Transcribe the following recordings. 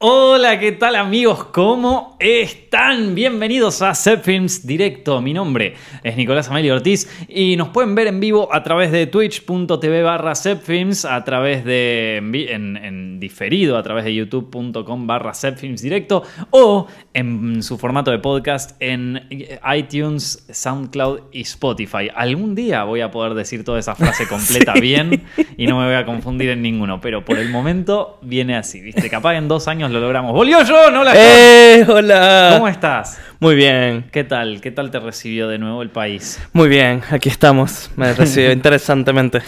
Oh! Hola, ¿qué tal amigos? ¿Cómo están? Bienvenidos a Films Directo. Mi nombre es Nicolás Amelio Ortiz y nos pueden ver en vivo a través de twitch.tv barra Films, a través de en, diferido, a través de youtube.com barra Directo o en su formato de podcast en iTunes, SoundCloud y Spotify. Algún día voy a poder decir toda esa frase completa bien y no me voy a confundir en ninguno, pero por el momento viene así, ¿viste? Capaz en dos años lo logramos. ¡Volvió yo! ¡No la ¡Eh! ¡Hola! ¿Cómo estás? Muy bien. ¿Qué tal? ¿Qué tal te recibió de nuevo el país? Muy bien, aquí estamos. Me recibió interesantemente.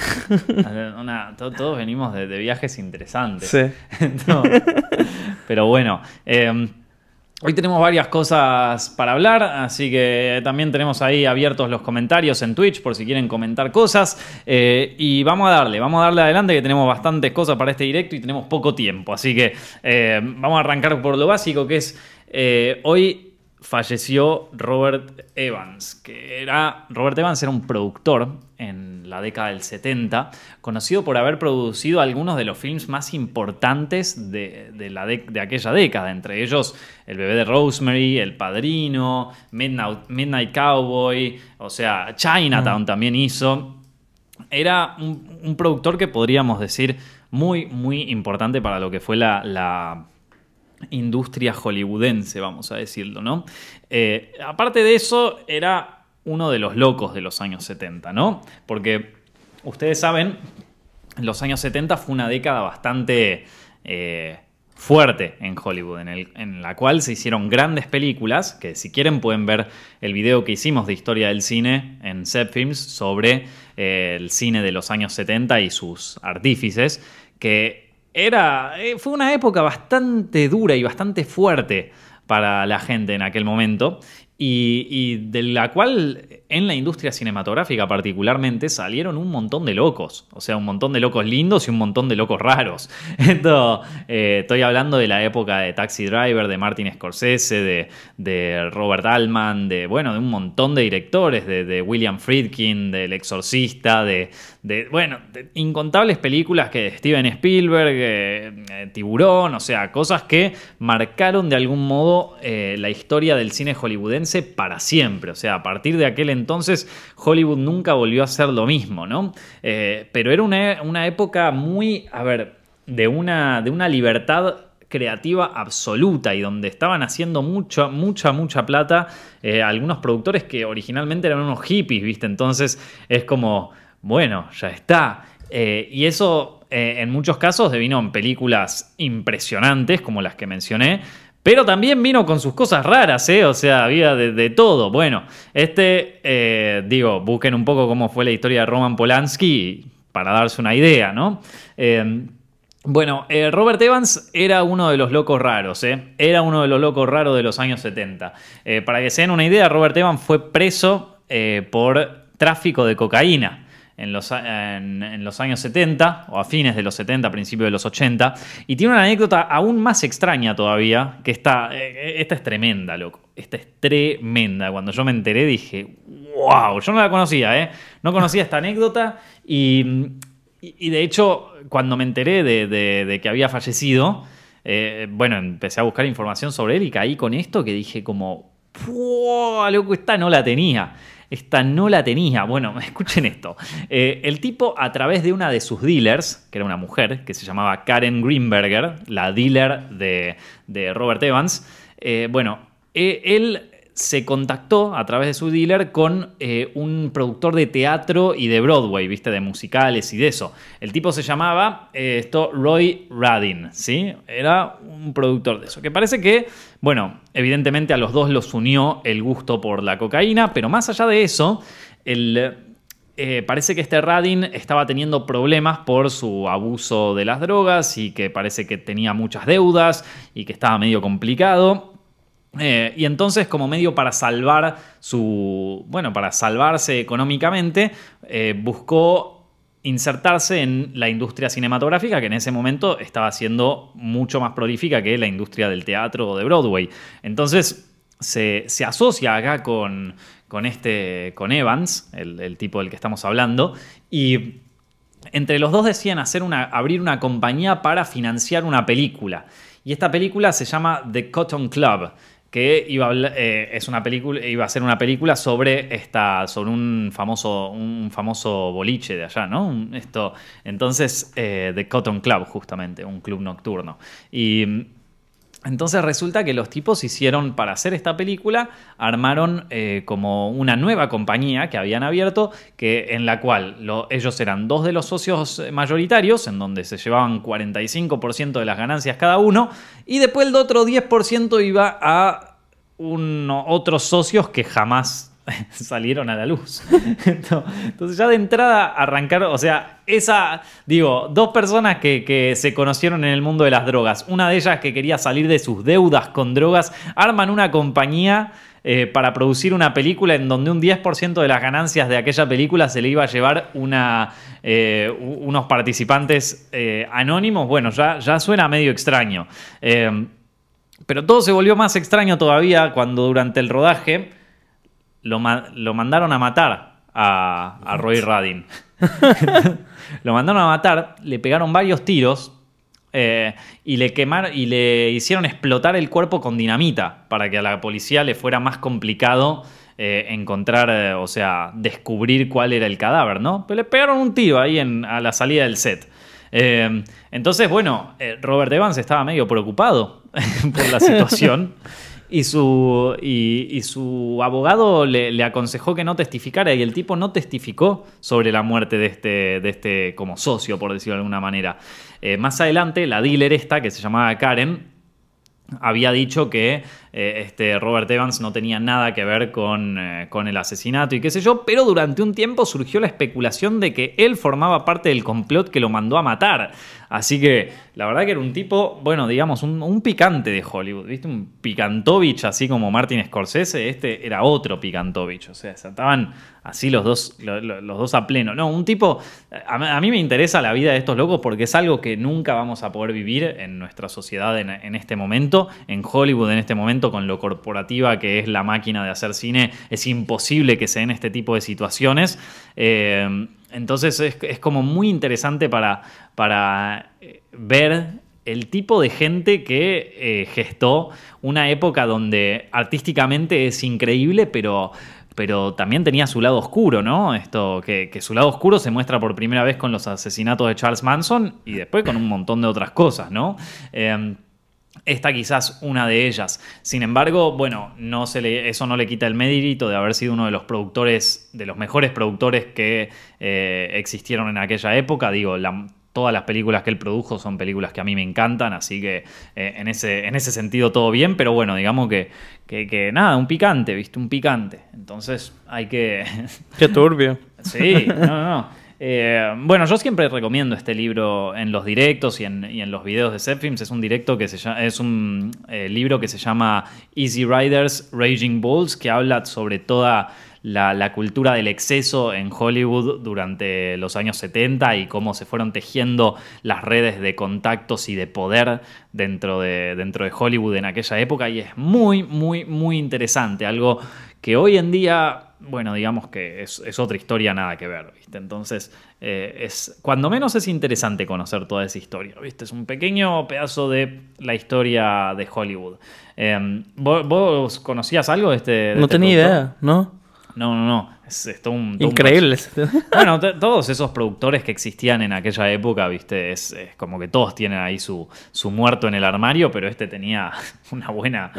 todos venimos de, viajes interesantes. Sí. pero bueno. Em, Hoy tenemos varias cosas para hablar, así que también tenemos ahí abiertos los comentarios en Twitch por si quieren comentar cosas. Eh, y vamos a darle, vamos a darle adelante que tenemos bastantes cosas para este directo y tenemos poco tiempo. Así que eh, vamos a arrancar por lo básico que es eh, hoy falleció Robert Evans, que era, Robert Evans era un productor en la década del 70, conocido por haber producido algunos de los films más importantes de, la de, aquella década, entre ellos El bebé de Rosemary, El Padrino, Midnight, Cowboy, o sea, Chinatown mm. también hizo. Era un, productor que podríamos decir muy, muy importante para lo que fue la industria hollywoodense, vamos a decirlo, ¿no? Eh, aparte de eso, era uno de los locos de los años 70, ¿no? Porque ustedes saben, los años 70 fue una década bastante eh, fuerte en Hollywood, en, la cual se hicieron grandes películas, que si quieren pueden ver el video que hicimos de historia del cine en Set Films sobre eh, el cine de los años 70 y sus artífices, que era, eh, fue una época bastante dura y bastante fuerte para la gente en aquel momento y, de la cual en la industria cinematográfica particularmente salieron un montón de locos, o sea, un montón de locos lindos y un montón de locos raros. Esto, eh, estoy hablando de la época de Taxi Driver, de Martin Scorsese, de, Robert Altman, de, bueno, de un montón de directores, de, William Friedkin, del Exorcista, de, bueno, incontables películas que Steven Spielberg, eh, Tiburón, o sea, cosas que marcaron de algún modo eh, la historia del cine hollywoodense para siempre. O sea, a partir de aquel entonces Hollywood nunca volvió a ser lo mismo, ¿no? Eh, pero era una, época muy, a ver, de una, de una libertad creativa absoluta y donde estaban haciendo mucha, mucha, mucha plata eh, algunos productores que originalmente eran unos hippies, ¿viste? Entonces es como, bueno, ya está. Eh, y eso en muchos casos devino en películas impresionantes como las que mencioné, pero también vino con sus cosas raras, ¿eh? O sea, había de, todo. Bueno, este, eh, digo, busquen un poco cómo fue la historia de Roman Polanski para darse una idea, ¿no? Eh, bueno, eh, Robert Evans era uno de los locos raros, ¿eh? Era uno de los locos raros de los años 70. para que se den una idea, Robert Evans fue preso por tráfico de cocaína en los, en, los, años 70, o a fines de los 70, principios de los 80, y tiene una anécdota aún más extraña todavía, que está, eh, esta es tremenda, loco, esta es tremenda. Cuando yo me enteré dije, wow, yo no la conocía, ¿eh? No conocía esta anécdota y, de hecho, cuando me enteré de, que había fallecido, eh, bueno, empecé a buscar información sobre él y caí con esto que dije como, wow, loco, esta no la tenía. Esta no la tenía. Bueno, escuchen esto. Eh, el tipo, a través de una de sus dealers, que era una mujer, que se llamaba Karen Greenberger, la dealer de, Robert Evans, eh, bueno, eh, él se contactó a través de su dealer con eh, un productor de teatro y de Broadway, viste, de musicales y de eso. El tipo se llamaba eh, esto Roy Radin, ¿sí? Era un productor de eso. Que parece que, bueno, evidentemente a los dos los unió el gusto por la cocaína, pero más allá de eso, eh, parece que este Radin estaba teniendo problemas por su abuso de las drogas y que parece que tenía muchas deudas y que estaba medio complicado. Eh, y entonces, como medio para salvar su. Bueno, para salvarse económicamente, eh, buscó insertarse en la industria cinematográfica, que en ese momento estaba siendo mucho más prolífica que la industria del teatro o de Broadway. Entonces, se, asocia acá con, con, este, con Evans, el, el tipo del que estamos hablando, y entre los dos decían hacer una, abrir una compañía para financiar una película. Y esta película se llama The Cotton Club, que iba a, eh, es una película, iba a ser una película sobre, esta, sobre un, famoso, un famoso boliche de allá, ¿no? Esto, entonces, eh, The Cotton Club, justamente, un club nocturno. Y entonces resulta que los tipos hicieron, para hacer esta película, armaron eh, como una nueva compañía que habían abierto, que, en la cual ellos eran dos de los socios mayoritarios, en donde se llevaban 45% de las ganancias cada uno, y después el otro 10% iba a otros socios que jamás salieron a la luz. Entonces ya de entrada arrancaron, o sea, esa, digo, dos personas que, se conocieron en el mundo de las drogas, una de ellas que quería salir de sus deudas con drogas, arman una compañía eh, para producir una película en donde un 10% de las ganancias de aquella película se le iba a llevar una, eh, unos participantes eh, anónimos, bueno, ya, ya suena medio extraño. pero todo se volvió más extraño todavía cuando durante el rodaje lo, mandaron a matar a, Roy Radin. lo mandaron a matar, le pegaron varios tiros eh, y le quemaron y le hicieron explotar el cuerpo con dinamita para que a la policía le fuera más complicado eh, encontrar, eh, o sea, descubrir cuál era el cadáver, ¿no? Pero le pegaron un tiro ahí en, a la salida del set. entonces, bueno, Robert Evans estaba medio preocupado por la situación. Y su, y, su abogado le, aconsejó que no testificara y el tipo no testificó sobre la muerte de este, de este como socio, por decirlo de alguna manera. Eh, más adelante, la dealer esta, que se llamaba Karen, había dicho que eh, este Robert Evans no tenía nada que ver con, eh, con, el asesinato y qué sé yo, pero durante un tiempo surgió la especulación de que él formaba parte del complot que lo mandó a matar. Así que la verdad que era un tipo, bueno, digamos, un, picante de Hollywood, ¿viste? Un picantovich, así como Martin Scorsese, este era otro picantovich, o sea, estaban así los dos, los, dos a pleno. No, un tipo, a, mí me interesa la vida de estos locos porque es algo que nunca vamos a poder vivir en nuestra sociedad en, este momento, en Hollywood en este momento, con lo corporativa que es la máquina de hacer cine, es imposible que se den este tipo de situaciones. Eh, entonces es, como muy interesante para, para eh, ver el tipo de gente que eh, gestó una época donde artísticamente es increíble, pero, pero también tenía su lado oscuro, ¿no? Esto, que, su lado oscuro se muestra por primera vez con los asesinatos de Charles Manson y después con un montón de otras cosas, ¿no? Esta quizás una de ellas. Sin embargo, bueno, no se le, eso no le quita el mérito de haber sido uno de los productores, de los mejores productores que eh, existieron en aquella época. Digo, todas las películas que él produjo son películas que a mí me encantan, así que eh, en, ese, en ese sentido todo bien, pero bueno, digamos que, que, nada, un picante, ¿viste? Un picante. Entonces hay que... Qué turbio. sí, no, no. Eh, bueno, yo siempre recomiendo este libro en los directos y en, los videos de Zepfilms. Es un directo que se llama, es un eh, libro que se llama Easy Riders, Raging Bulls, que habla sobre toda la, cultura del exceso en Hollywood durante los años 70 y cómo se fueron tejiendo las redes de contactos y de poder dentro de, dentro de Hollywood en aquella época. Y es muy, muy, muy interesante. Algo que hoy en día bueno, digamos que es, otra historia nada que ver, ¿viste? Entonces, eh, es, cuando menos es interesante conocer toda esa historia, ¿viste? Es un pequeño pedazo de la historia de Hollywood. Em, ¿vos, conocías algo de este? no este tenía idea, ¿no? No, no, no. Es, un, Increíble. bueno, todos esos productores que existían en aquella época, viste, es, como que todos tienen ahí su, su, muerto en el armario, pero este tenía una buena,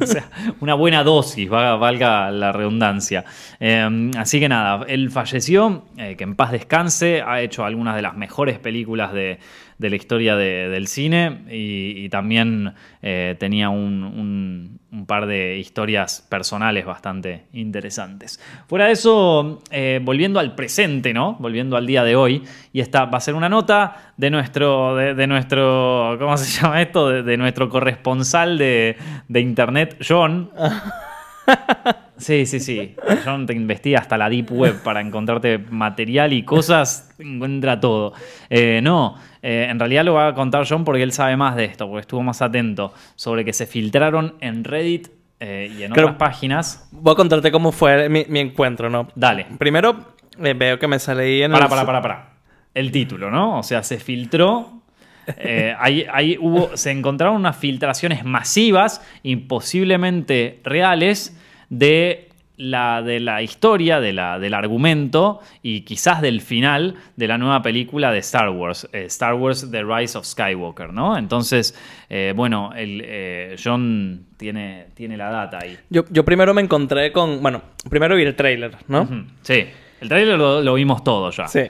o sea, una buena dosis, valga la redundancia. Em, así que nada, él falleció, eh, que en paz descanse, ha hecho algunas de las mejores películas de, de la historia del cine y, también eh, tenía un, par de historias personales bastante interesantes. Fuera de eso, eh, volviendo al presente, ¿no? Volviendo al día de hoy, y esta va a ser una nota de nuestro, de, nuestro ¿cómo se llama esto? De, nuestro corresponsal de, de internet, John. Sí, sí, sí. John te investiga hasta la Deep Web para encontrarte material y cosas, encuentra todo. Eh, no, eh, en realidad lo va a contar John porque él sabe más de esto, porque estuvo más atento sobre que se filtraron en Reddit eh, y en otras páginas. Voy a contarte cómo fue mi, encuentro, ¿no? Dale. Primero, veo que me sale ahí en para, el... Para, para, para, el título, ¿no? O sea, se filtró. eh, ahí, ahí hubo, se encontraron unas filtraciones masivas, imposiblemente reales, de la, de la historia, de la, del argumento y quizás del final de la nueva película de Star Wars, eh, Star Wars The Rise of Skywalker, ¿no? Entonces, eh, bueno, el, eh, John tiene, tiene la data ahí. Yo, yo primero me encontré con. Bueno, primero vi el tráiler, ¿no? Sí, el trailer lo, lo vimos todo ya. Sí.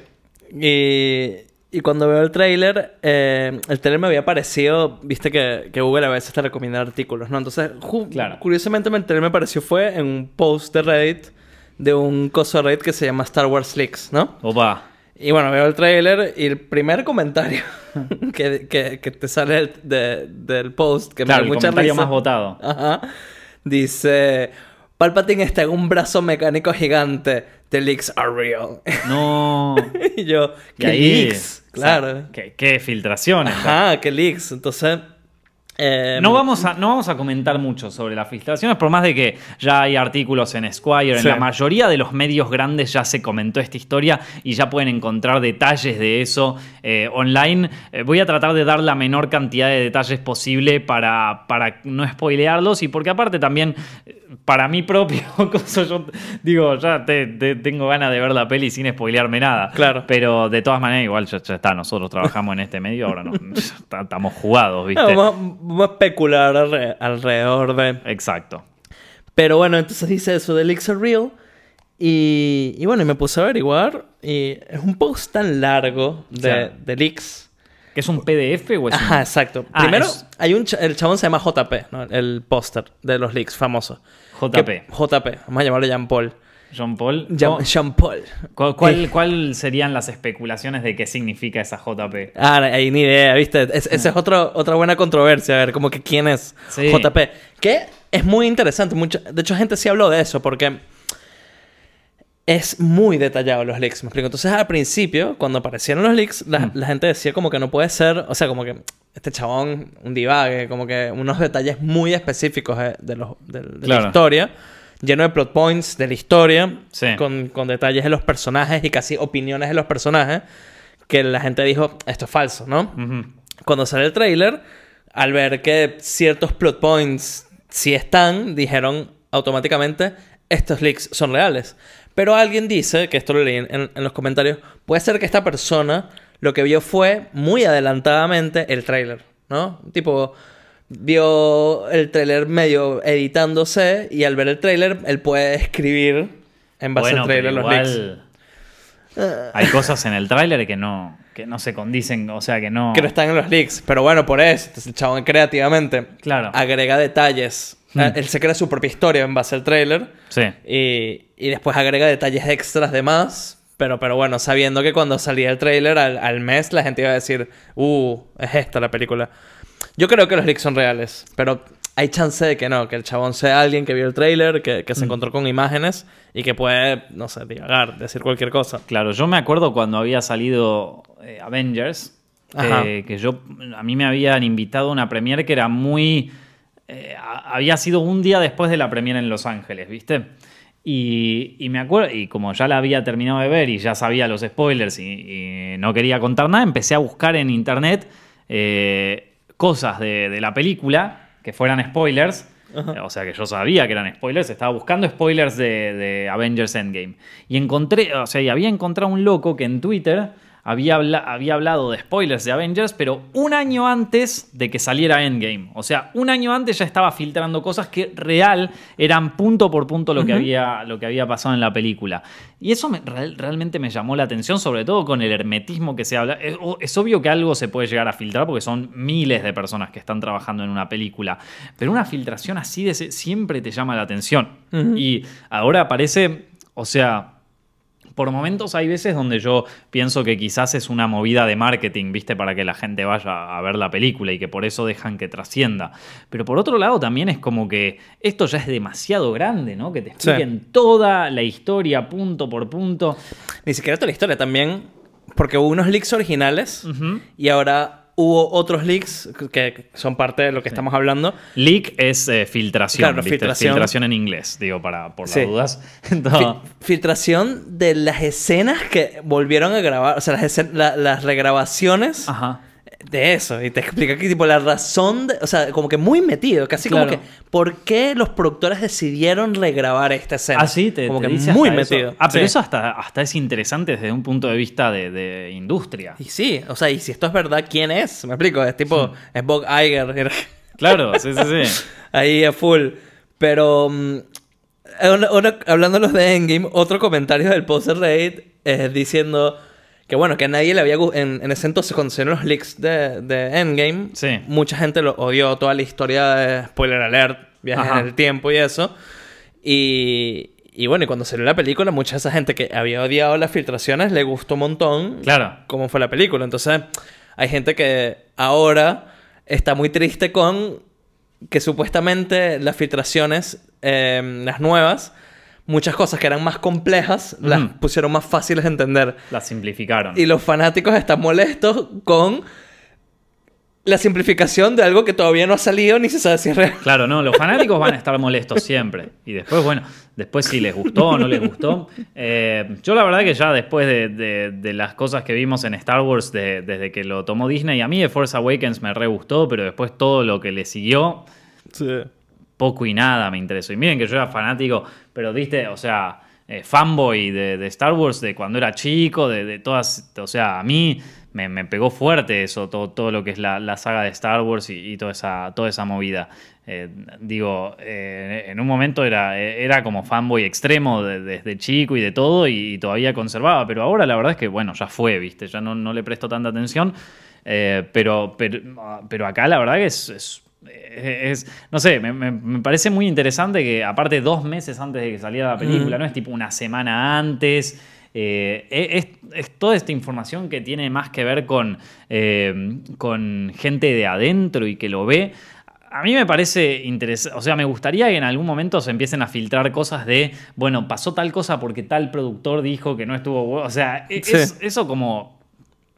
Y, y cuando veo el tráiler, eh, el tráiler me había parecido, viste que, que Google a veces te recomienda artículos, ¿no? Entonces, Claro. curiosamente el tráiler me pareció fue en un post de Reddit de un coso de Reddit que se llama Star Wars Leaks, ¿no? Opa. Y bueno, veo el tráiler y el primer comentario que, que, que te sale del, de- del post, que Claro, me da mucha comentario risa. más votado. Ajá. Dice... Palpatine está en un brazo mecánico gigante. The leaks are real. No. y yo, Y ¿qué ahí, leaks? O sea, Claro. ¿qué, qué filtraciones. Ajá, qué leaks. Entonces... eh, No vamos, a, no vamos a comentar mucho sobre las filtraciones, por más de que ya hay artículos en Squire, en la mayoría de los medios grandes ya se comentó esta historia y ya pueden encontrar detalles de eso eh, online. Eh, voy a tratar de dar la menor cantidad de detalles posible para, para no spoilearlos y porque aparte también, eh, para mí propio, cosa, yo digo, ya te- te- tengo ganas de ver la peli sin spoilearme nada. Claro. Pero de todas maneras, igual ya, ya está, nosotros trabajamos en este medio, ahora no, estamos jugados, ¿viste? no, vamos, a especular alre- alrededor de... Exacto. Pero bueno, entonces dice eso de leaks are real. Y, y bueno, y me puse a averiguar. Y es un post tan largo de, leaks. ¿Que es un PDF o es Ajá, un... exacto. Ah, Primero, es- hay un cha- el chabón se llama JP, ¿no? el póster de los leaks famoso. JP. Que- JP, vamos a llamarlo Jean Paul. John Paul? Jean, ¿Cómo- Jean Paul. ¿Cuál, cuál, cuál serían las especulaciones de qué significa esa JP? Ah, hay ni idea, ¿viste? Es- esa es otro, otra buena controversia, a ver, como que quién es Sí. JP. Que es muy interesante, mucha, de hecho gente sí habló de eso, porque es muy detallado los leaks, me explico. Entonces al principio, cuando aparecieron los leaks, la, Mm. la gente decía como que no puede ser, o sea, como que este chabón, un divague, como que unos detalles muy específicos eh, de, los, de, de Claro. la historia, lleno de plot points de la historia, Sí. con, con detalles de los personajes y casi opiniones de los personajes, que la gente dijo, esto es falso, ¿no? Cuando sale el tráiler, al ver que ciertos plot points sí están, dijeron automáticamente, estos leaks son reales. Pero alguien dice, que esto lo leí en, en los comentarios, puede ser que esta persona lo que vio fue muy adelantadamente el tráiler, ¿no? Tipo, vio el tráiler medio editándose y al ver el tráiler, él puede escribir en base Bueno, al tráiler los leaks. igual hay cosas en el tráiler que no, que no se condicen, o sea, que no... Que no están en los leaks. Pero bueno, por eso. El chabón creativamente Claro. agrega detalles. Mm. Eh, Él se crea su propia historia en base al tráiler. Sí. Y, y después agrega detalles extras de más. Pero, pero bueno, sabiendo que cuando salía el tráiler al, al mes la gente iba a decir, uh, es esta la película. Yo creo que los leaks son reales. Pero hay chance de que no. Que el chabón sea alguien que vio el tráiler, que, que se Mm. encontró con imágenes y que puede, no sé, divagar, decir cualquier cosa. Claro, yo me acuerdo cuando había salido eh, Avengers, eh, que yo a mí me habían invitado a una premiere que era muy eh, había sido un día después de la premiere en Los Ángeles, ¿viste? Y, y me acuerdo, y como ya la había terminado de ver y ya sabía los spoilers y, y no quería contar nada, empecé a buscar en internet eh, cosas de, de la película que fueran spoilers. Ajá. O sea que yo sabía que eran spoilers, estaba buscando spoilers de, de Avengers Endgame. Y encontré, o sea, y había encontrado un loco que en Twitter había, habla- había hablado de spoilers de Avengers, pero un año antes de que saliera Endgame. O sea, un año antes ya estaba filtrando cosas que real eran punto por punto lo, que, había, lo que había pasado en la película. Y eso me- real- realmente me llamó la atención, sobre todo con el hermetismo que se habla. Es, obvio que algo se puede llegar a filtrar porque son miles de personas que están trabajando en una película. Pero una filtración así de siempre te llama la atención. Y ahora parece, o sea, por momentos hay veces donde yo pienso que quizás es una movida de marketing, ¿viste? Para que la gente vaya a ver la película y que por eso dejan que trascienda. Pero por otro lado también es como que esto ya es demasiado grande, ¿no? Que te Sí. expliquen toda la historia punto por punto. Ni siquiera toda la historia, también. Porque hubo unos leaks originales y ahora hubo otros leaks que son parte de lo que estamos hablando. Leak es eh, filtración, Claro, filtración. filtración en inglés, digo, para, por Sí. las dudas. Entonces, filtración de las escenas que volvieron a grabar, o sea, las, la- las regrabaciones Ajá. De eso. Y te explica que, tipo, la razón, de- o sea, como que muy metido, casi Claro. como que, ¿por qué los productores decidieron regrabar esta escena? Ah, sí, te, como te que dice muy eso. metido. Ah, pero Sí. eso hasta, hasta es interesante desde un punto de vista de, de industria. Y sí, o sea, y si esto es verdad, ¿quién es? Me explico, es tipo, es Bob Iger. Claro, sí, sí, sí. Ahí a full. Pero mm, una- una- hablando de los de Endgame, otro comentario del post Reddit es diciendo que bueno, que a nadie le había gustado. En, en ese entonces, cuando salieron los leaks de, de Endgame, Sí. mucha gente lo odió, toda la historia de spoiler alert, viajes Ajá. en el tiempo y eso. Y, y bueno, y cuando salió la película, mucha de esa gente que había odiado las filtraciones le gustó un montón Claro. cómo fue la película. Entonces, hay gente que ahora está muy triste con que supuestamente las filtraciones, eh, las nuevas, muchas cosas que eran más complejas, las pusieron más fáciles de entender. La simplificaron. Y los fanáticos están molestos con la simplificación de algo que todavía no ha salido ni se sabe si es real. Claro, no, los fanáticos van a estar molestos siempre. Y después, bueno, después si les gustó o no les gustó. Eh, yo la verdad que ya después de, de- de las cosas que vimos en Star Wars de- desde que lo tomó Disney, a mí de Force Awakens me re gustó, pero después todo lo que le siguió, poco y nada me interesó. Y miren que yo era fanático, pero viste, o sea, eh, fanboy de, Star Wars de cuando era chico, de, de todas, o sea, a mí me, me pegó fuerte eso, todo, todo lo que es la, la saga de Star Wars y, toda, esa, toda esa movida. Eh, digo, eh, en un momento era, era como fanboy extremo de- desde chico y de todo y, todavía conservaba, pero ahora la verdad es que, bueno, ya fue, viste, ya no, no le presto tanta atención. Pero, pero, pero acá la verdad que es- es- no sé, me, me- me parece muy interesante que aparte dos meses antes de que saliera la película, Mm. no es tipo una semana antes. eh, es, es toda esta información que tiene más que ver con, eh, con gente de adentro y que lo ve. A mí me parece interesante, o sea, me gustaría que en algún momento se empiecen a filtrar cosas de, bueno, pasó tal cosa porque tal productor dijo que no estuvo, o sea, e- Sí. es- eso como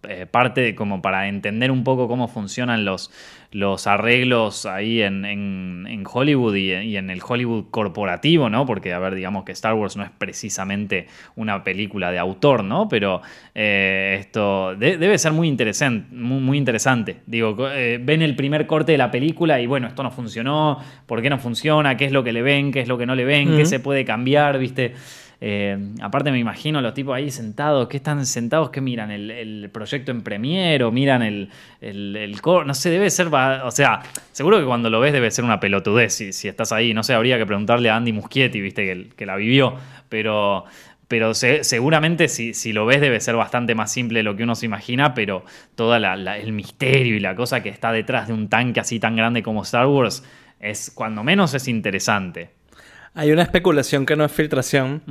eh, parte de- como para entender un poco cómo funcionan los, los arreglos ahí en, en- en Hollywood y, y en el Hollywood corporativo, ¿no? Porque, a ver, digamos que Star Wars no es precisamente una película de autor, ¿no? Pero eh, esto de- debe ser muy interesante, muy, muy interesante. Digo, eh, ven el primer corte de la película y bueno, esto no funcionó, ¿por qué no funciona? ¿Qué es lo que le ven? ¿Qué es lo que no le ven? ¿Qué se puede cambiar? ¿Viste? Eh, aparte me imagino los tipos ahí sentados, que están sentados, que miran el, proyecto en Premiere o miran el, el, no sé, debe ser, o sea, seguro que cuando lo ves debe ser una pelotudez si, si estás ahí, no sé, habría que preguntarle a Andy Muschietti, viste, que, que la vivió, pero, pero se- seguramente si, si lo ves debe ser bastante más simple de lo que uno se imagina, pero todo el misterio y la cosa que está detrás de un tanque así tan grande como Star Wars es, cuando menos, es interesante. Hay una especulación que no es filtración.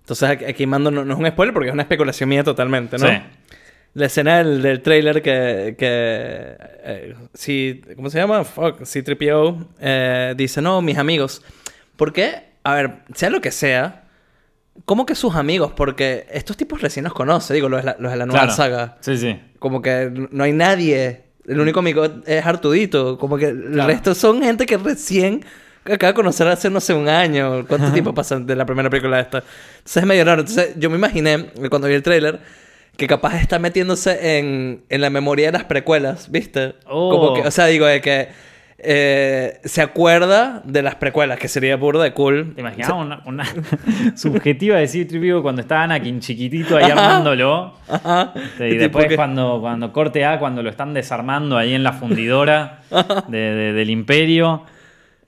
Entonces aquí- mando, no, no es un spoiler porque es una especulación mía totalmente, ¿no? Sí. La escena del, del trailer que, que eh, si, ¿cómo se llama? Fuck, C-3PO eh, dice, no, mis amigos. ¿Por qué? A ver, sea lo que sea, ¿cómo que sus amigos? Porque estos tipos recién los conoce, digo, los de la, los de la nueva Claro. saga. Sí, sí. Como que no hay nadie. El único amigo es Artudito. Como que el Claro. resto son gente que recién acaba de conocer hace, no sé, un año. ¿Cuánto tiempo pasa de la primera película esta? Entonces es medio raro. Entonces yo me imaginé, cuando vi el tráiler, que capaz está metiéndose en, en la memoria de las precuelas, ¿viste? Oh. Como que, o sea, digo, de que eh, se acuerda de las precuelas, que sería burda de cool. ¿Te imaginabas una, una subjetiva de C-3PO cuando está Anakin chiquitito ahí armándolo? Ajá. Sí, y después que- cuando, cuando corte A, cuando lo están desarmando ahí en la fundidora de- de- del imperio.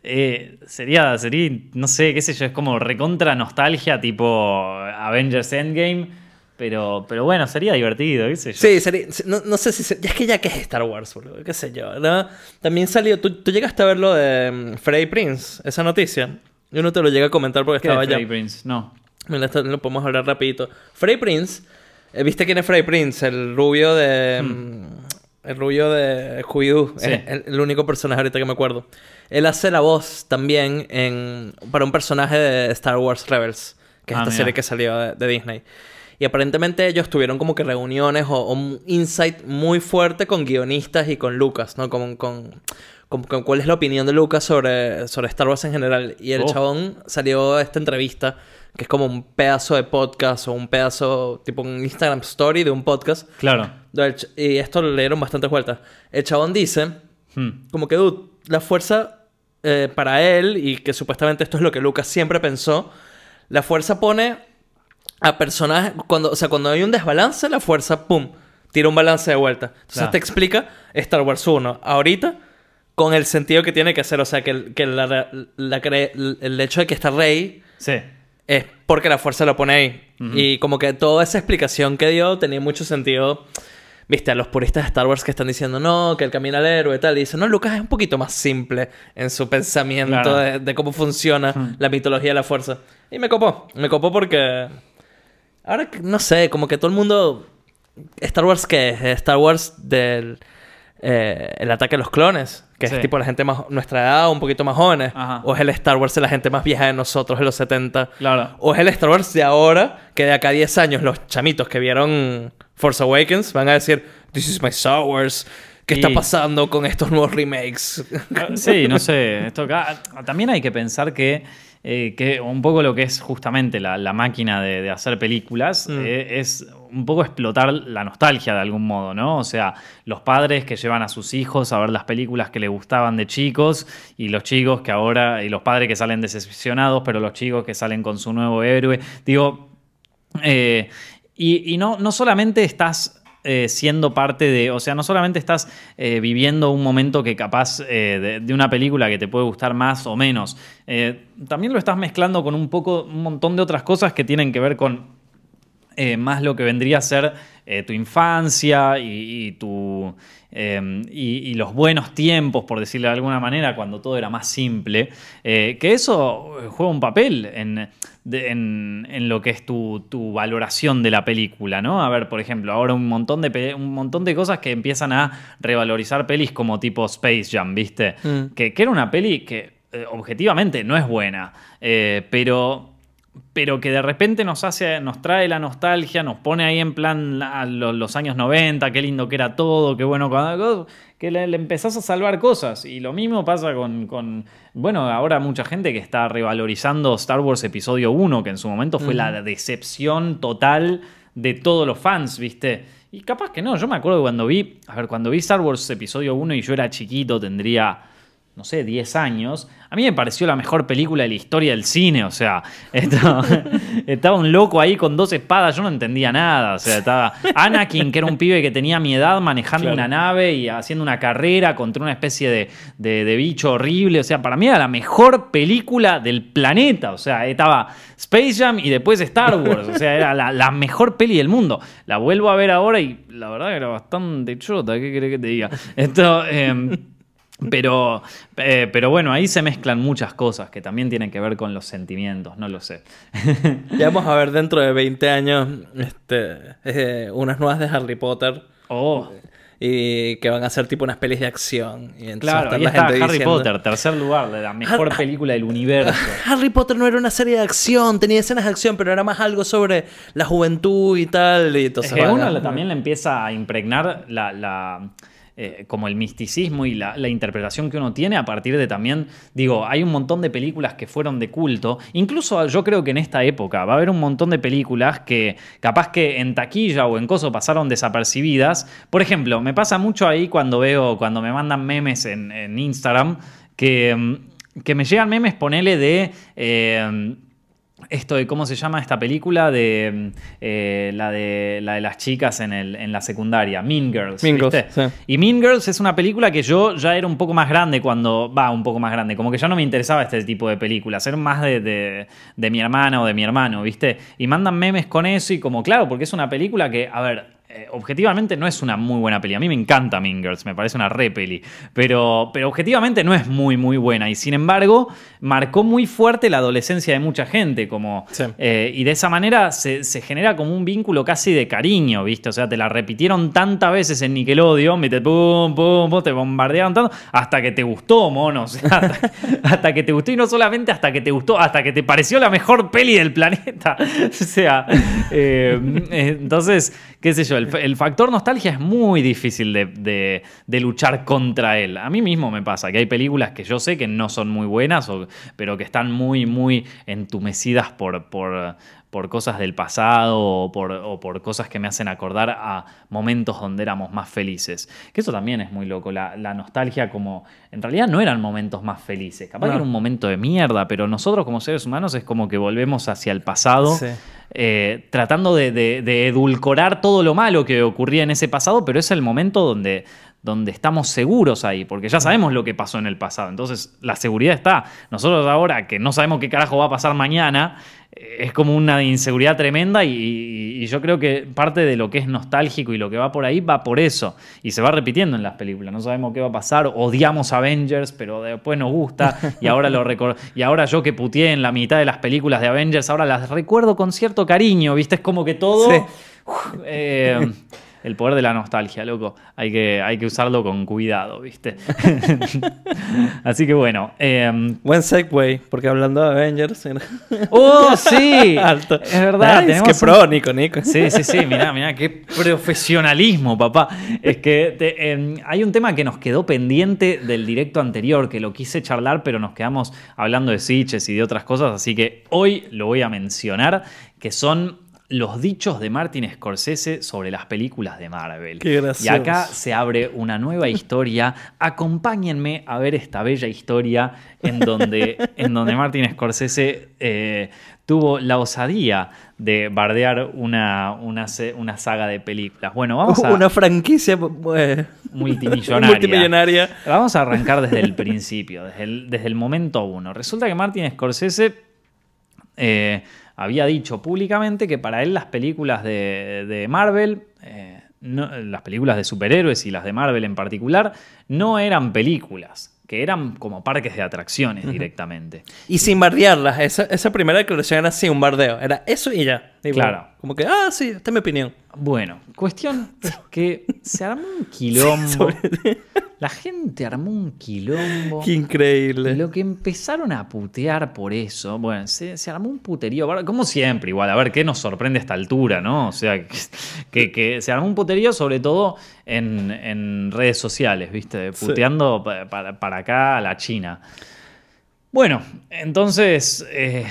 Eh, sería, sería, no sé, qué sé yo, es como recontra nostalgia tipo Avengers Endgame. Pero, pero bueno, sería divertido, qué sé yo. Sí, sería- no, no sé si... se- ya es que ya que es Star Wars, boludo. Qué sé yo, ¿no? También salió... ¿Tú, tú llegaste a ver lo de mm, Frey Prince? Esa noticia. Yo no te lo llegué a comentar porque ¿Qué estaba allá. Freddie Prince? No. Mira, esto lo podemos hablar rapidito. Frey Prince... eh, ¿Viste quién es Frey Prince? El rubio de... mm, El rubio de Scooby-Doo. Hmm. Sí. El, el único personaje ahorita que me acuerdo. Él hace la voz también en, para un personaje de Star Wars Rebels. Que es Ah, esta mira. serie que salió de, de Disney. Y aparentemente ellos tuvieron como que reuniones o, o un insight muy fuerte con guionistas y con Lucas, ¿no? Con, con, con- con cuál es la opinión de Lucas sobre, sobre Star Wars en general. Y el Oh. chabón salió a esta entrevista, que es como un pedazo de podcast o un pedazo, tipo un Instagram story de un podcast. Claro. Y esto lo leyeron bastantes vueltas. El chabón dice, Hmm. como que, dude, la fuerza eh, para él, y que supuestamente esto es lo que Lucas siempre pensó, la fuerza pone a personajes, cuando, o sea, cuando hay un desbalance, la fuerza, ¡pum!, tira un balance de vuelta. Entonces Claro. te explica Star Wars 1, ahorita, con el sentido que tiene que hacer, o sea, que, el- que la, la cre- el hecho de que está Rey Sí. es porque la fuerza lo pone ahí. Y como que toda esa explicación que dio tenía mucho sentido. Viste, a los puristas de Star Wars que están diciendo no, que el camino al héroe y tal. Y dicen, no, Lucas es un poquito más simple en su pensamiento Claro. de, de cómo funciona Ujú. la mitología de la fuerza. Y me copó. Me copó porque. Ahora, no sé, como que todo el mundo. Star Wars, que es Star Wars del. eh, el ataque a los clones, que Sí. es tipo la gente más nuestra edad, un poquito más jóvenes, Ajá. o es el Star Wars de la gente más vieja de nosotros de los 70, Claro. o es el Star Wars de ahora, que de acá a 10 años los chamitos que vieron Force Awakens van a decir, This is my Star Wars. ¿Qué está pasando con estos nuevos remakes? Ah, Sí, no sé. Esto acá- también hay que pensar que, eh, que un poco lo que es justamente la, la máquina de, de hacer películas Mm. eh, es un poco explotar la nostalgia de algún modo, ¿no? O sea, los padres que llevan a sus hijos a ver las películas que les gustaban de chicos y los chicos que ahora, y los padres que salen decepcionados, pero los chicos que salen con su nuevo héroe. Digo, eh, y, no, no solamente estás eh, siendo parte de, o sea, no solamente estás eh, viviendo un momento que capaz de, de una película que te puede gustar más o menos, también lo estás mezclando con un poco, un montón de otras cosas que tienen que ver con eh, más lo que vendría a ser eh, tu infancia y, y tu, eh, y, y los buenos tiempos, por decirlo de alguna manera, cuando todo era más simple, eh, que eso juega un papel en, de- en- en lo que es tu, tu valoración de la película, ¿no? A ver, por ejemplo, ahora un montón de, un montón de cosas que empiezan a revalorizar pelis como tipo Space Jam, ¿viste? Mm. Que, que era una peli que objetivamente no es buena, pero pero que de repente nos hace, nos trae la nostalgia, nos pone ahí en plan a los, años 90, qué lindo que era todo, qué bueno cuando- que le, le empezás a salvar cosas. Y lo mismo pasa con, con- bueno, ahora mucha gente que está revalorizando Star Wars Episodio 1, que en su momento fue la decepción total de todos los fans, ¿viste? Y capaz que no, yo me acuerdo cuando vi, a ver, cuando vi Star Wars Episodio 1 y yo era chiquito, tendría no sé, 10 años, a mí me pareció la mejor película de la historia del cine. O sea, estaba, estaba un loco ahí con dos espadas, yo no entendía nada. O sea, estaba Anakin, que era un pibe que tenía mi edad, manejando Claro. una nave y haciendo una carrera contra una especie de, de- de bicho horrible. O sea, para mí era la mejor película del planeta. O sea, estaba Space Jam y después Star Wars. O sea, era la, la mejor peli del mundo. La vuelvo a ver ahora y la verdad que era bastante chota. ¿Qué querés que te diga? Esto. em, pero, eh, pero bueno, ahí se mezclan muchas cosas que también tienen que ver con los sentimientos, no lo sé. Ya vamos a ver dentro de 20 años este, eh, unas nuevas de Harry Potter. Oh, Y que van a ser tipo unas pelis de acción. Y claro, va a ahí estar la está gente Harry diciendo, Potter, tercer lugar de la mejor Har- película del universo. Harry Potter no era una serie de acción, tenía escenas de acción, pero era más algo sobre la juventud y tal. Y entonces Es que uno a- también le empieza a impregnar la, la, eh, como el misticismo y la, interpretación que uno tiene a partir de también, digo, hay un montón de películas que fueron de culto, incluso yo creo que en esta época va a haber un montón de películas que capaz que en taquilla o en coso pasaron desapercibidas. Por ejemplo, me pasa mucho ahí cuando veo, cuando me mandan memes en, en Instagram, que, mm, que me llegan memes, ponele de... eh, esto de cómo se llama esta película de eh, la de la de las chicas en, el, en la secundaria, Mean Girls. Mean Girls. Y Mean Girls es una película que yo ya era un poco más grande cuando va un poco más grande, como que ya no me interesaba este tipo de películas, era más de, de- de mi hermana o de mi hermano, ¿viste? Y mandan memes con eso y como claro, porque es una película que, a ver, eh, objetivamente no es una muy buena peli. A mí me encanta Mingers, me parece una re peli. Pero, pero objetivamente no es muy, muy buena. Y sin embargo, marcó muy fuerte la adolescencia de mucha gente. Como, Sí. eh, y de esa manera se, se genera como un vínculo casi de cariño, ¿viste? O sea, te la repitieron tantas veces en Nickelodeon, ¿viste? Pum, pum, pum, te bombardearon tanto, hasta que te gustó, mono. O sea, hasta, hasta que te gustó y no solamente hasta que te gustó, hasta que te pareció la mejor peli del planeta. O sea, eh, entonces, qué sé yo, el, el factor nostalgia es muy difícil de, de- de luchar contra él. A mí mismo me pasa que hay películas que yo sé que no son muy buenas, o- pero que están muy, muy entumecidas por, por, por cosas del pasado o por, o por cosas que me hacen acordar a momentos donde éramos más felices. Que eso también es muy loco, la, la nostalgia como... En realidad no eran momentos más felices, capaz No. que era un momento de mierda, pero nosotros como seres humanos es como que volvemos hacia el pasado. Sí. Eh, tratando de, de- edulcorar todo lo malo que ocurría en ese pasado, pero es el momento donde, donde estamos seguros ahí, porque ya sabemos lo que pasó en el pasado. Entonces, la seguridad está. Nosotros ahora que no sabemos qué carajo va a pasar mañana, eh, es como una inseguridad tremenda y, yo creo que parte de lo que es nostálgico y lo que va por ahí va por eso. Y se va repitiendo en las películas. No sabemos qué va a pasar. Odiamos Avengers, pero después nos gusta. Y ahora, lo y ahora yo que puteé en la mitad de las películas de Avengers, ahora las recuerdo con cierto cariño. ¿Viste? Es como que todo... Sí. Uf, eh, el poder de la nostalgia, loco. Hay que, hay que usarlo con cuidado, ¿viste? Así que bueno. eh, Buen segue, porque hablando de Avengers. ¡Oh, sí! Alto. Es verdad. Nice, tenemos qué un- pro, Nico, Nico. Sí, sí, sí, mirá, mirá, qué profesionalismo, papá. Es que te- em, hay un tema que nos quedó pendiente del directo anterior, que lo quise charlar, pero nos quedamos hablando de Sitches y de otras cosas, así que hoy lo voy a mencionar, que son los dichos de Martin Scorsese sobre las películas de Marvel. Qué gracioso. Y acá se abre una nueva historia. Acompáñenme a ver esta bella historia en donde, en donde Martin Scorsese eh, tuvo la osadía de bardear una, una, una saga de películas. Bueno, vamos a... Una franquicia eh, multimillonaria. multimillonaria. Vamos a arrancar desde el principio, desde el, desde el momento uno. Resulta que Martin Scorsese eh, había dicho públicamente que para él las películas de, de Marvel, eh, no- las películas de superhéroes y las de Marvel en particular, no eran películas, que eran como parques de atracciones directamente. Y sin bardearlas. Esa, esa primera declaración era así, un bardeo. Era eso y ya. Claro. Como que, ah, sí, esta es mi opinión. Bueno, cuestión es que se armó un quilombo. La gente armó un quilombo. Qué increíble. Lo que empezaron a putear por eso, bueno, se, se armó un puterío, como siempre, igual, a ver qué nos sorprende a esta altura, ¿no? O sea, que, que- que se armó un puterío sobre todo en, en redes sociales, ¿viste? Puteando pa- para, para acá a la China. Bueno, entonces eh,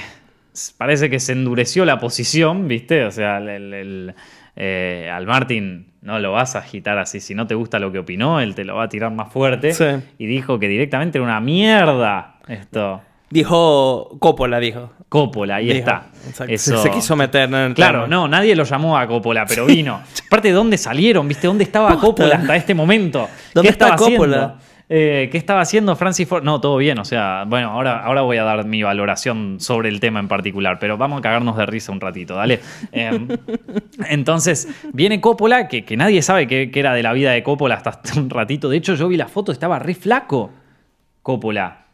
parece que se endureció la posición, ¿viste? O sea, el- el- el, eh, al Martin no lo vas a agitar así. Si no te gusta lo que opinó, él te lo va a tirar más fuerte. Sí. Y dijo que directamente era una mierda esto. Dijo Coppola, dijo. Coppola, ahí Dijo. está. Eso- Se, se quiso meter en el Claro, tema. no, nadie lo llamó a Coppola, pero vino. Aparte, ¿de dónde salieron? ¿Viste? ¿Dónde estaba Posta. Coppola hasta este momento? ¿Dónde ¿Qué estaba está Coppola? haciendo? Eh, ¿Qué estaba haciendo Francis Ford? No, todo bien, o sea, bueno, ahora, ahora voy a dar mi valoración sobre el tema en particular, pero vamos a cagarnos de risa un ratito, dale. Eh, entonces, viene Coppola, que, que nadie sabe qué qué era de la vida de Coppola hasta un ratito. De hecho, yo vi la foto, estaba re flaco Coppola.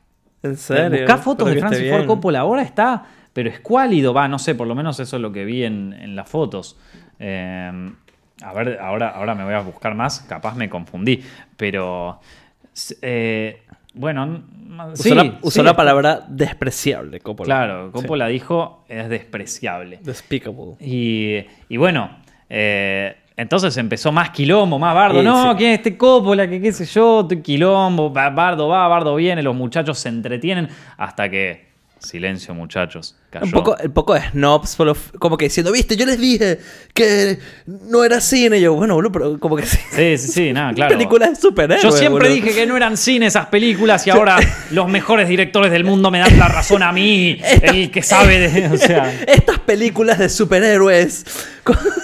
En serio. Buscá fotos de que Francis Ford. Coppola ahora está, pero escuálido, va, no sé, por lo menos eso es lo que vi en, en las fotos. Eh, a ver, ahora, ahora me voy a buscar más, capaz me confundí, pero eh, bueno, Usó, sí, la, usó sí, la palabra despreciable, Coppola. Claro, Coppola dijo es despreciable. Sí. Despicable. Y, y bueno, eh, entonces empezó más quilombo, más bardo. Sí, no, sí. ¿quién es este Coppola? Que qué sé yo, quilombo, ba- bardo va, bardo viene, los muchachos se entretienen hasta que. Silencio, muchachos. Cayó. Un poco, un poco de snobs, como que diciendo, viste, yo les dije que no era cine. Y yo, bueno, boludo, pero como que sí. Sí, sí, sí, nada, claro. Películas de superhéroes. Yo siempre boludo. dije que no eran cine esas películas y ahora los mejores directores del mundo me dan la razón a mí, el que sabe de. O sea. Estas películas de superhéroes.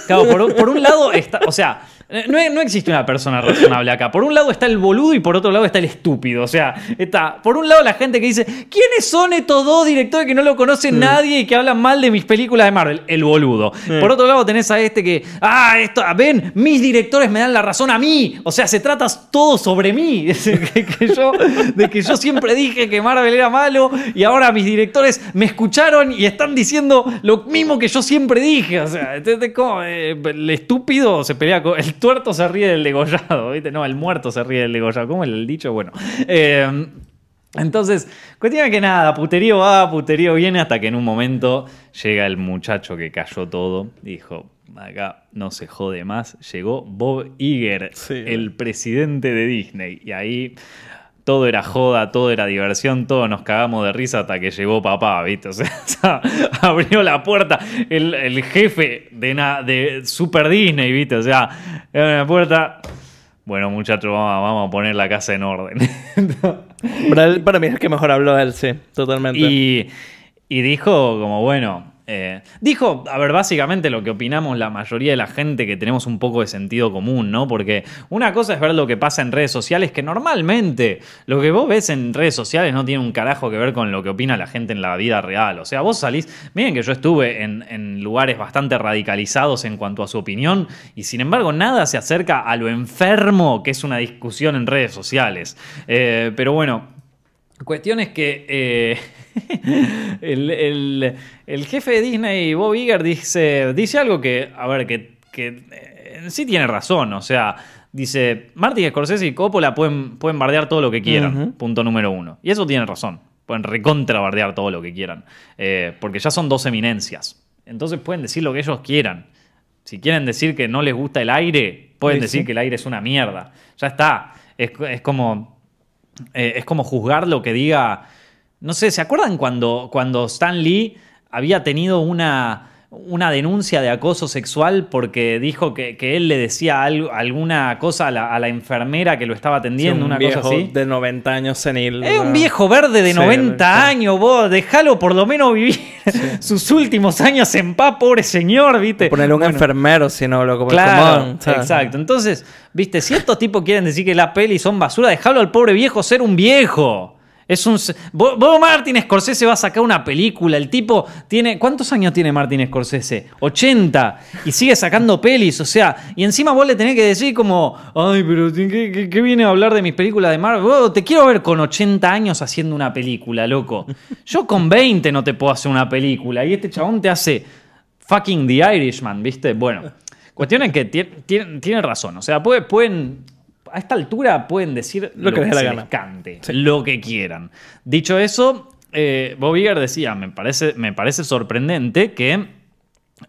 Claro, por, un- por un lado, está, o sea, No, no existe una persona razonable acá. Por un lado está el boludo y por otro lado está el estúpido. O sea, está por un lado la gente que dice, ¿quiénes son estos dos directores que no lo conoce nadie y que hablan mal de mis películas de Marvel? El boludo. Por otro lado tenés a este que, ah, esto, ven, mis directores me dan la razón a mí. O sea, se trata todo sobre mí. que, que yo, de que yo siempre dije que Marvel era malo y ahora mis directores me escucharon y están diciendo lo mismo que yo siempre dije. O sea, ¿entendés cómo? Eh, el estúpido se pelea con. El tuerto se ríe del degollado, ¿viste? No, el muerto se ríe del degollado. ¿Cómo es el dicho? Bueno. Eh, entonces, cuestión que nada, puterío va, puterío viene, hasta que en un momento llega el muchacho que cayó todo. Dijo, acá no se jode más. Llegó Bob Iger, Sí. el presidente de Disney. Y ahí todo era joda, todo era diversión, todos nos cagamos de risa hasta que llegó papá, ¿viste? O sea, abrió la puerta el, el jefe de, na- de Super Disney, ¿viste? O sea, abre la puerta. Bueno, muchachos, vamos, vamos a poner la casa en orden. Para, para mí es el que mejor habló él, sí, totalmente. Y, y dijo como, bueno, eh, dijo, a ver, básicamente lo que opinamos la mayoría de la gente que tenemos un poco de sentido común, ¿no? Porque una cosa es ver lo que pasa en redes sociales, que normalmente lo que vos ves en redes sociales no tiene un carajo que ver con lo que opina la gente en la vida real. O sea, vos salís, miren que yo estuve en, lugares bastante radicalizados en cuanto a su opinión y sin embargo nada se acerca a lo enfermo que es una discusión en redes sociales. Eh, pero bueno, Cuestión es que eh, el, el- el jefe de Disney, Bob Iger, dice, dice algo que, a ver, que, que eh, en sí tiene razón. O sea, dice, Martin Scorsese y Coppola pueden, pueden bardear todo lo que quieran, punto número uno. Y eso tiene razón. Pueden recontra bardear todo lo que quieran. Eh, porque ya son dos eminencias. Entonces pueden decir lo que ellos quieran. Si quieren decir que no les gusta el aire, pueden Sí, decir sí. que el aire es una mierda. Ya está. Es, es como eh, es como juzgar lo que diga. No sé, ¿se acuerdan cuando, cuando Stan Lee había tenido una, una denuncia de acoso sexual porque dijo que, que él le decía algo- alguna cosa a la, a la enfermera que lo estaba Sí, atendiendo, un una viejo cosa así? de 90 años senil. Es un viejo verde de Sí, 90 sí. años, vos, déjalo por lo menos vivir sus últimos años en paz, pobre señor, ¿viste? Ponerle un Bueno, enfermero, si no, loco. pues, Claro, ¿sabes? exacto. Entonces, viste, si estos tipos quieren decir que las pelis son basura, déjalo al pobre viejo ser un viejo. Es un. Vos, Martin Scorsese va a sacar una película. El tipo tiene. ¿Cuántos años tiene Martin Scorsese? 80. Y sigue sacando pelis. O sea, y encima vos le tenés que decir como. Ay, pero ¿qué, viene a hablar de mis películas de Marvel? Te quiero ver con 80 años haciendo una película, loco. Yo con 20 no te puedo hacer una película. Y este chabón te hace fucking The Irishman, ¿viste? Bueno. Cuestión es que tie- tiene, tiene razón. O sea, puede- pueden. A esta altura pueden decir Lo que les se les cante, lo que quieran. Dicho eso, eh, Bob Iger decía: me parece, me parece sorprendente que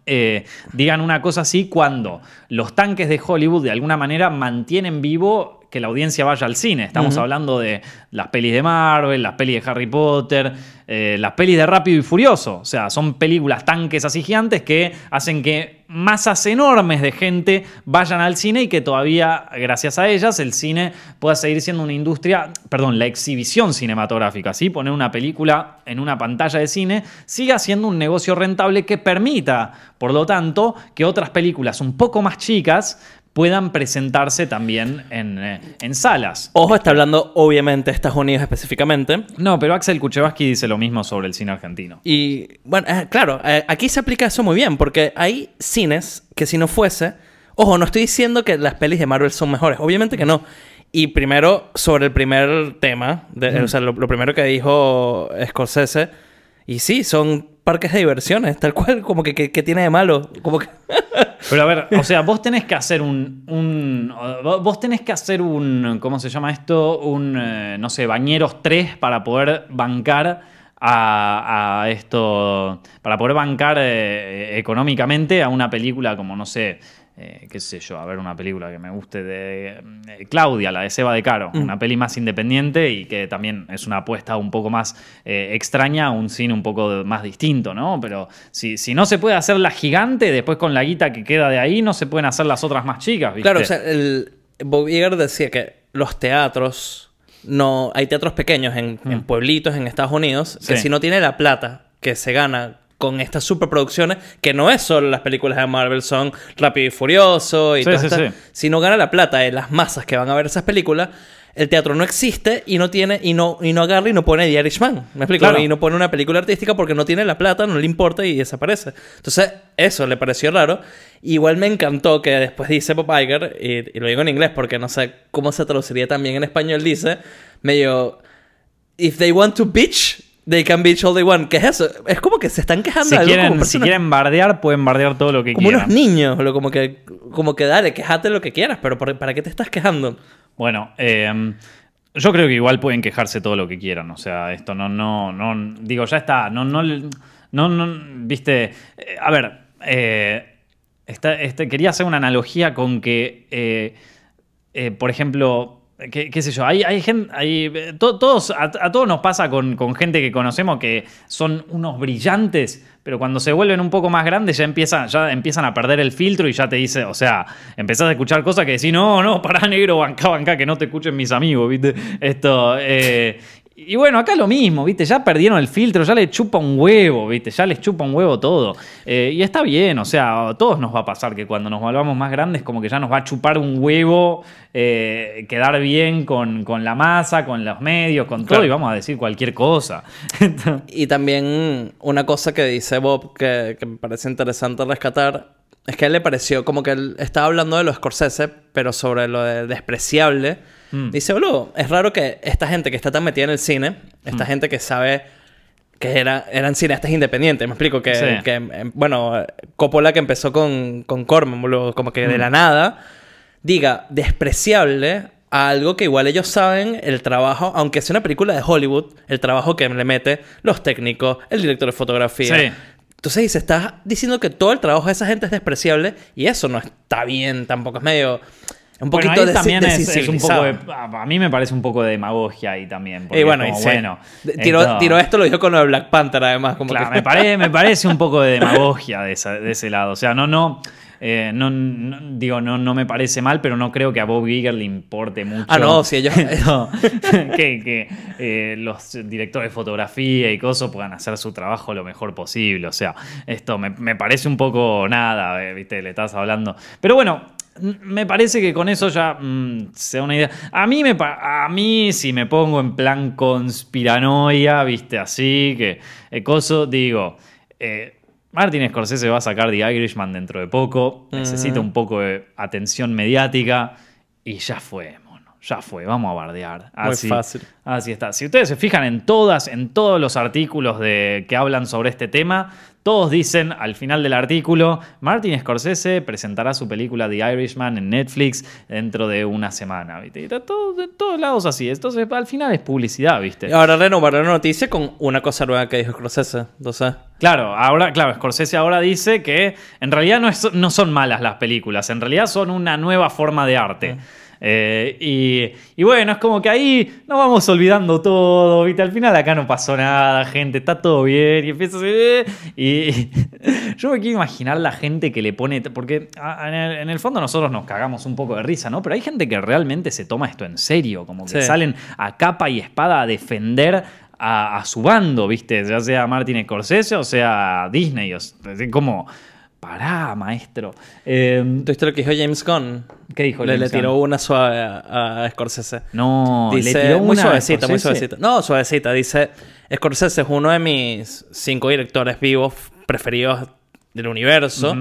eh, digan una cosa así cuando los tanques de Hollywood de alguna manera mantienen vivo que la audiencia vaya al cine. Estamos hablando de las pelis de Marvel, las pelis de Harry Potter, eh, las pelis de Rápido y Furioso. O sea, son películas tanques así gigantes que hacen que masas enormes de gente vayan al cine y que todavía, gracias a ellas, el cine pueda seguir siendo una industria, perdón, la exhibición cinematográfica, ¿sí? Poner una película en una pantalla de cine siga siendo un negocio rentable que permita, por lo tanto, que otras películas un poco más chicas puedan presentarse también en, eh, en salas. Ojo, está hablando obviamente de Estados Unidos específicamente. No, pero Axel Kuchevaski dice lo mismo sobre el cine argentino. Y bueno, eh, claro, eh, aquí se aplica eso muy bien, porque hay cines que si no fuese, ojo, no estoy diciendo que las pelis de Marvel son mejores, obviamente que no. Y primero, sobre el primer tema, de- o sea, lo, lo primero que dijo Scorsese, y sí, son parques de diversiones, tal cual, como que, que, tiene de malo. Pero a ver, o sea, vos tenés que hacer un. un- vos tenés que hacer un. ¿Cómo se llama esto? Un. eh, no sé, bañeros 3 para poder bancar a, a esto. Para poder bancar eh, económicamente a una película como, no sé. Eh, qué sé yo, a ver una película que me guste de eh, Claudia, la de Seba de Caro, una peli más independiente y que también es una apuesta un poco más eh, extraña a un cine un poco de- más distinto, ¿no? Pero si, si no se puede hacer la gigante, después con la guita que queda de ahí no se pueden hacer las otras más chicas, ¿viste? Claro, o sea, el, Bob Iger decía que los teatros, no hay teatros pequeños en, en pueblitos en Estados Unis que Mm. Si no tiene la plata que se gana con estas superproducciones, que no es solo las películas de Marvel, son Rápido y Furioso y Sí, todas sí. Si no gana la plata de las masas que van a ver esas películas, el teatro no existe y no tiene, y no, y no agarra y no pone The Irishman. ¿Me explico? Claro. Y no pone una película artística porque no tiene la plata, no le importa y desaparece. Entonces, eso le pareció raro. Igual me encantó que después dice Bob Iger, y, y lo digo en inglés porque no sé cómo se traduciría también en español, dice, medio, if they want to bitch, they can bitch all they want. ¿Qué es eso? Es como que se están quejando Si de algo quieren, como si quieren bardear, pueden bardear todo lo que como quieran. unos niños, lo como que, como que dale, quejate lo que quieras, pero ¿por- ¿para qué te estás quejando? Bueno, eh, yo creo que igual pueden quejarse todo lo que quieran. O sea, esto no, no, no. Digo, ya está. No, no, no, no viste. Eh, a ver, eh, esta- este, quería hacer una analogía con que, eh, por ejemplo. ¿Qué, sé yo? Hay, hay gente. Hay, eh, to- todos, a, a todos nos pasa con, con gente que conocemos que son unos brillantes, pero cuando se vuelven un poco más grandes ya empiezan, ya empiezan a perder el filtro y ya te dice, o sea, empezás a escuchar cosas que decís, no, no, pará negro, banca, banca, que no te escuchen mis amigos, ¿viste? Esto. eh, y bueno, acá lo mismo, ¿viste? Ya perdieron el filtro, ya le chupa un huevo, ¿viste? Ya les chupa un huevo todo. Eh, y está bien, o sea, a todos nos va a pasar que cuando nos volvamos más grandes, como que ya nos va a chupar un huevo, eh, quedar bien con, con la masa, con los medios, con todo, y vamos a decir cualquier cosa. Y también una cosa que dice Bob que, que me parece interesante rescatar es que a él le pareció como que él estaba hablando de lo Scorsese, pero sobre lo de despreciable. Mm. Dice, boludo, es raro que esta gente que está tan metida en el cine, esta Mm. gente que sabe que era, eran cineastas independientes, me explico, que, Sí. que, em, bueno, Coppola que empezó con, con Corman, boludo, como que de Mm. la nada, diga despreciable a algo que igual ellos saben el trabajo, aunque sea una película de Hollywood, el trabajo que le mete los técnicos, el director de fotografía. Sí. Entonces dice, estás diciendo que todo el trabajo de esa gente es despreciable y eso no está bien tampoco, es medio... Un Bueno, poquito ahí de también es, es un poco de, desensibilizado. a mí me parece un poco de demagogia ahí también. porque Y bueno, y bueno, tiró, esto- tiró esto, lo dijo con lo de Black Panther además. Como Claro, que... me, pare- me parece un poco de demagogia de, esa- de ese lado. O sea, no, no, eh, no, no- digo, no, no me parece mal, pero no creo que a Bob Iger le importe mucho. Ah, no, si ellos- No, que que, eh, los directores de fotografía y cosas puedan hacer su trabajo lo mejor posible. O sea, esto me, me parece un poco nada, eh, ¿viste? Le estás hablando. Pero bueno. Me parece que con eso ya mm, se da una idea. A mí, me, a mí, si me pongo en plan conspiranoia, viste, así, que eh, coso, digo, eh, Martin Scorsese va a sacar The Irishman dentro de poco, necesita un poco de atención mediática y ya fue, mono, ya fue, vamos a bardear. Muy Así, fácil. Así está. Si ustedes se fijan en todas, en todos los artículos de, que hablan sobre este tema, todos dicen al final del artículo, Martin Scorsese presentará su película The Irishman en Netflix dentro de una semana. ¿viste? Y está todo, de todos lados así. Entonces, al final es publicidad, ¿viste? Ahora renovaron la noticia con una cosa nueva que dijo Scorsese. Entonces, Claro, ahora, claro, Scorsese ahora dice que en realidad no, es- no son malas las películas, en realidad son una nueva forma de arte. Eh, y, y bueno, es como que ahí nos vamos olvidando todo, ¿viste? Al final acá no pasó nada, gente, está todo bien. Y empieza a ser- Y yo me quiero imaginar la gente que le pone. Porque en el, en el fondo nosotros nos cagamos un poco de risa, ¿no? Pero hay gente que realmente se toma esto en serio, como que Sí. salen a capa y espada a defender a, a su bando, ¿viste? Ya sea Martin Scorsese o sea Disney. O como, pará, maestro. Eh, ¿tuviste lo que dijo James Gunn? ¿Qué dijo Le, le James tiró Gunn? una suave a, a Scorsese. No, Dice, le tiró muy una a suavecita, muy suavecita. No, suavecita. Dice, Scorsese es uno de mis cinco directores vivos preferidos del universo.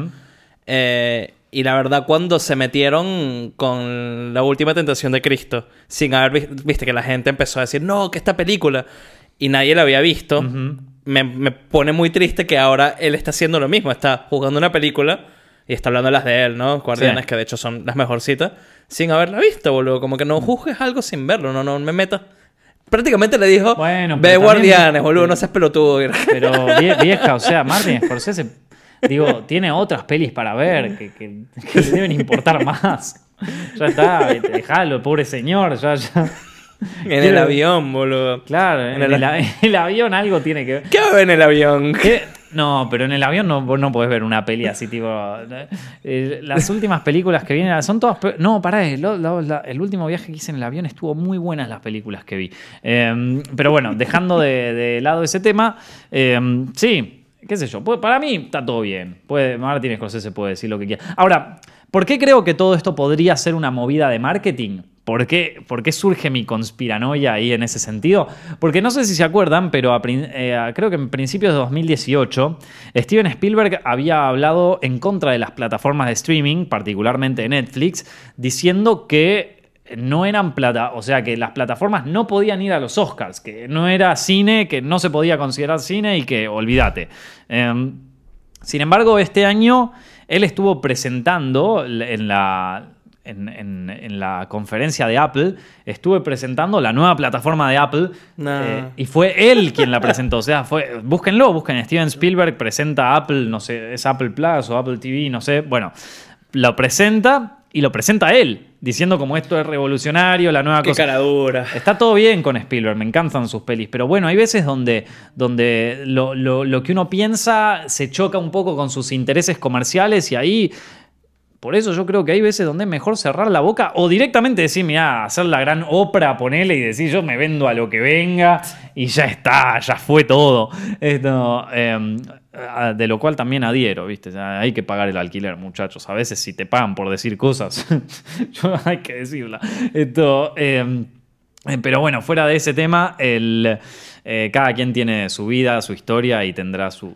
Eh, y la verdad, cuando se metieron con la última tentación de Cristo, sin haber visto, viste que la gente empezó a decir, no, que esta película, y nadie la había visto. Me, me pone muy triste que ahora él está haciendo lo mismo. Está jugando una película y está hablando las de él, ¿no? Guardianes, Sí. que de hecho son las mejorcitas, sin haberla visto, boludo. Como que no juzgues algo sin verlo, no, no me metas. Prácticamente le dijo, Bueno, ve pero también- Guardianes, boludo, no seas pelotudo. Pero vie- vieja, o sea, Martin Scorsese, digo, tiene otras pelis para ver que, que- que le deben importar más. Ya está, dejalo, pobre señor, ya, ya. en el avión, boludo. Claro, en, En el- avión algo tiene que ver. ¿Qué va a ver en el avión? ¿Qué? No, pero en el avión no, vos no podés ver una peli así, tipo. eh, las últimas películas que vienen son todas. No, pará, el, la- el último viaje que hice en el avión estuvo muy buenas las películas que vi. Eh, pero bueno, dejando de, de lado ese tema, eh, sí. qué sé yo, para mí está todo bien. Puede, Martin Scorsese puede decir lo que quiera. Ahora, ¿por qué creo que todo esto podría ser una movida de marketing? ¿Por qué, por qué surge mi conspiranoia ahí en ese sentido? Porque no sé si se acuerdan, pero eh, creo que en principios de 2018, Steven Spielberg había hablado en contra de las plataformas de streaming, particularmente Netflix, diciendo que no eran plata, o sea que las plataformas no podían ir a los Oscars, que no era cine, que no se podía considerar cine y que olvídate. Em, sin embargo, este año él estuvo presentando en la, en, en- en la conferencia de Apple, estuve presentando la nueva plataforma de Apple eh, y fue él quien la presentó. O sea, fue, búsquenlo, busquen Steven Spielberg, presenta Apple, no sé, es Apple Plus o Apple TV, no sé. Bueno, lo presenta y lo presenta él, diciendo como esto es revolucionario, la nueva Qué cosa. cara dura. Está todo bien con Spielberg, me encantan sus pelis, pero bueno, hay veces donde, donde lo, lo- lo que uno piensa se choca un poco con sus intereses comerciales y ahí, por eso yo creo que hay veces donde es mejor cerrar la boca o directamente decir, mira, hacer la gran ópera, ponele y decir, yo me vendo a lo que venga y ya está, ya fue todo. Esto, a- de lo cual también adhiero, ¿viste? Hay que pagar el alquiler, muchachos. A veces si te pagan por decir cosas, yo hay que decirla. Esto, eh, eh, Pero bueno, fuera de ese tema, el, eh, cada quien tiene su vida, su historia y tendrá su-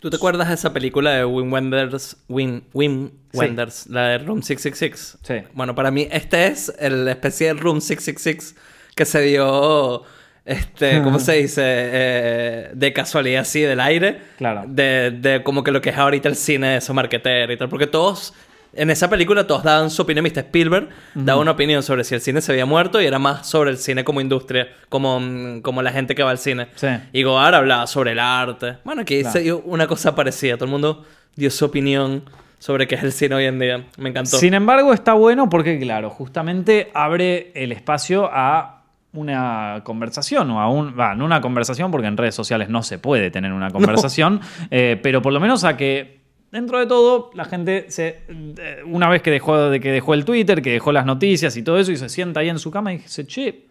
¿Tú te acuerdas de esa película de Wim Wenders, Wim, Wim Sí. Wenders, la de Room 666? Sí. Bueno, para mí este es el especial Room 666 que se dio, este, ¿cómo se dice? Eh, de casualidad así, del aire. Claro. De, de como que lo que es ahorita el cine, eso, marquetero y tal. Porque todos, en esa película todos daban su opinión. Viste, Spielberg daba una opinión sobre si el cine se había muerto y era más sobre el cine como industria, como, mm, como la gente que va al cine. Sí. Y Goar hablaba sobre el arte. Bueno, aquí Claro. se dio una cosa parecida. Todo el mundo dio su opinión sobre qué es el cine hoy en día. Me encantó. Sin embargo, está bueno porque, claro, justamente abre el espacio a una conversación o a un... Va, no una conversación porque en redes sociales no se puede tener una conversación, eh, pero por lo menos a que... Dentro de todo, la gente se. eh, Una vez que dejó, de que dejó el Twitter, que dejó las noticias y todo eso, y se sienta ahí en su cama y dice, che,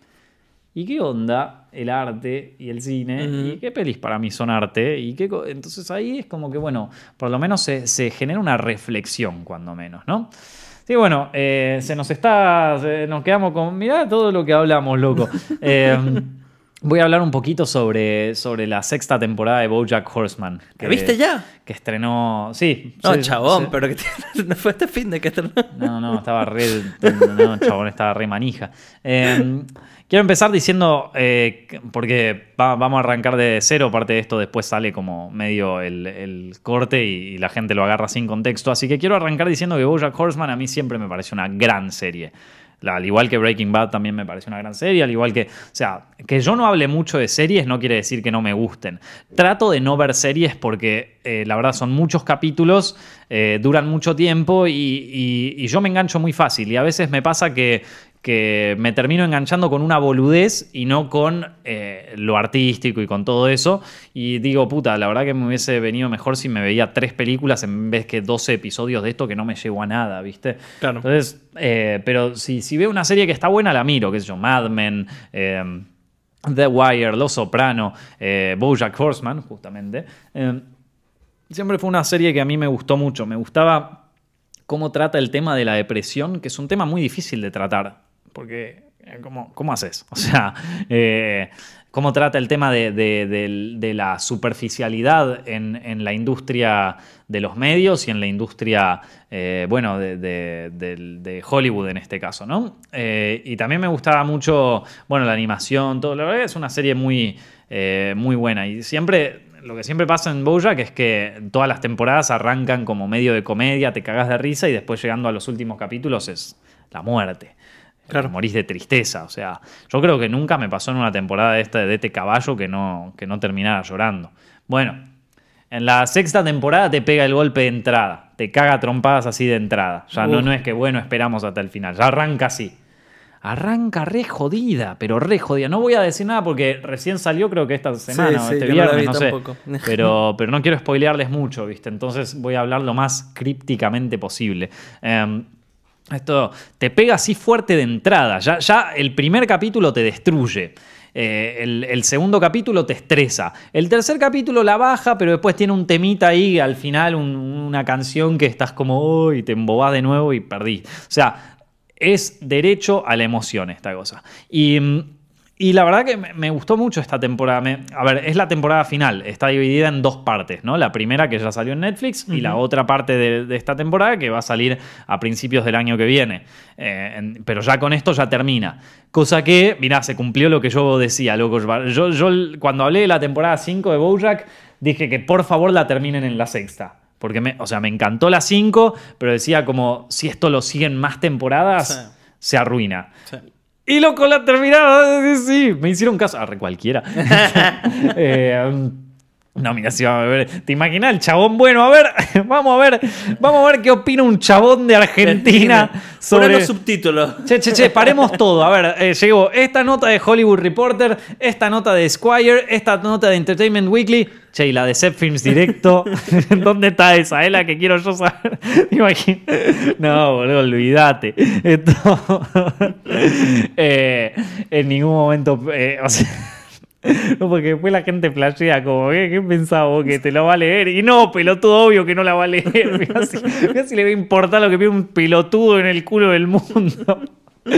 ¿Y qué onda el arte y el cine? ¿Y qué pelis para mí son arte? ¿Y qué Entonces ahí es como que, bueno, por lo menos se, se genera una reflexión, cuando menos, ¿no? Sí, bueno, eh, se nos está. se- nos quedamos con. Mirá todo lo que hablamos, loco. Eh, voy a hablar un poquito sobre, sobre la sexta temporada de Bojack Horseman. ¿La viste ya? Que estrenó. Sí. No, sí, chabón, sí. pero que no fue este fin de que estrenó. No, no, estaba re. No, chabón, estaba re manija. Eh, quiero empezar diciendo. eh, que- porque va- vamos a arrancar de cero. Parte de esto después sale como medio el, el corte y, y la gente lo agarra sin contexto. Así que quiero arrancar diciendo que Bojack Horseman a mí siempre me pareció una gran serie. Al igual que Breaking Bad también me pareció una gran serie, al igual que, o sea, que yo no hable mucho de series no quiere decir que no me gusten. Trato de no ver series porque eh, la verdad son muchos capítulos, eh, duran mucho tiempo y- y yo me engancho muy fácil y a veces me pasa que, que me termino enganchando con una boludez y no con eh, lo artístico y con todo eso. Y digo, puta, la verdad que me hubiese venido mejor si me veía tres películas en vez que 12 episodios de esto que no me llevo a nada, ¿viste? Claro. Entonces, eh, pero si, si veo una serie que está buena, la miro, qué sé yo, Mad Men, eh, The Wire, Los Soprano, Bojack Horseman, justamente. Siempre fue una serie que a mí me gustó mucho. Me gustaba cómo trata el tema de la depresión, que es un tema muy difícil de tratar. Porque, eh, ¿cómo, cómo haces? O sea, eh, cómo trata el tema de, de- la superficialidad en, en la industria de los medios y en la industria, eh, bueno, de, Hollywood en este caso, ¿no? Eh, y también me gustaba mucho, bueno, la animación, todo. La verdad es una serie muy, muy buena. Y siempre lo que siempre pasa en Bojack es que todas las temporadas arrancan como medio de comedia, te cagas de risa y después llegando a los últimos capítulos es la muerte. Claro. Morís de tristeza. O sea, yo creo que nunca me pasó en una temporada de esta de este caballo que no, que no terminara llorando. Bueno, en la sexta temporada te pega el golpe de entrada. Te caga trompadas así de entrada. Ya no, Uf. no es que bueno, esperamos hasta el final. Ya arranca así. Arranca re jodida, pero re jodida. No voy a decir nada porque recién salió, creo que esta semana o este no viernes, vi no, sé. Pero, pero no quiero spoilearles mucho, ¿viste? Entonces voy a hablar lo más crípticamente posible. Em, esto te pega así fuerte de entrada. Ya, ya el primer capítulo te destruye. eh, el, segundo capítulo te estresa. El tercer capítulo la baja, pero después tiene un temita ahí, al final un- una canción que estás como, "Oh", y te embobás de nuevo y perdí. O sea, es derecho a la emoción esta cosa. Y, mm, y la verdad que me, gustó mucho esta temporada. Me- a ver, es la temporada final. Está dividida en dos partes, ¿no? La primera que ya salió en Netflix y la otra parte de, de esta temporada que va a salir a principios del año que viene. Eh, en- pero ya con esto ya termina. Cosa que, mirá, se cumplió lo que yo decía, loco. Yo, yo cuando hablé de la temporada 5 de Bojack, dije que por favor la terminen en la sexta. Porque, me, o sea, me encantó la 5, pero decía como, si esto lo siguen más temporadas, Sí. se arruina. Sí. Y loco, la terminaron. Sí, sí, me hicieron caso. Arre, cualquiera. Eh, um, no, mira, si vamos a ver. ¿Te imaginas el chabón? Bueno, a ver, vamos a ver. Vamos a ver qué opina un chabón de Argentina Sobre los subtítulos. Che, che, che, paremos todo. A ver, eh, llegó esta nota de Hollywood Reporter, esta nota de Squire, esta nota de Entertainment Weekly. Che, y la de Set Films Directo. ¿Dónde está esa? Es la que quiero yo saber. No, boludo, olvídate. Esto. Eh, en ningún momento. eh, o sea. No, porque después la gente flashea como, ¿qué, qué pensaba vos que te lo va a leer? Y no, pelotudo, obvio que no la va a leer. Mirá si, le va a importar lo que pide un pelotudo en el culo del mundo.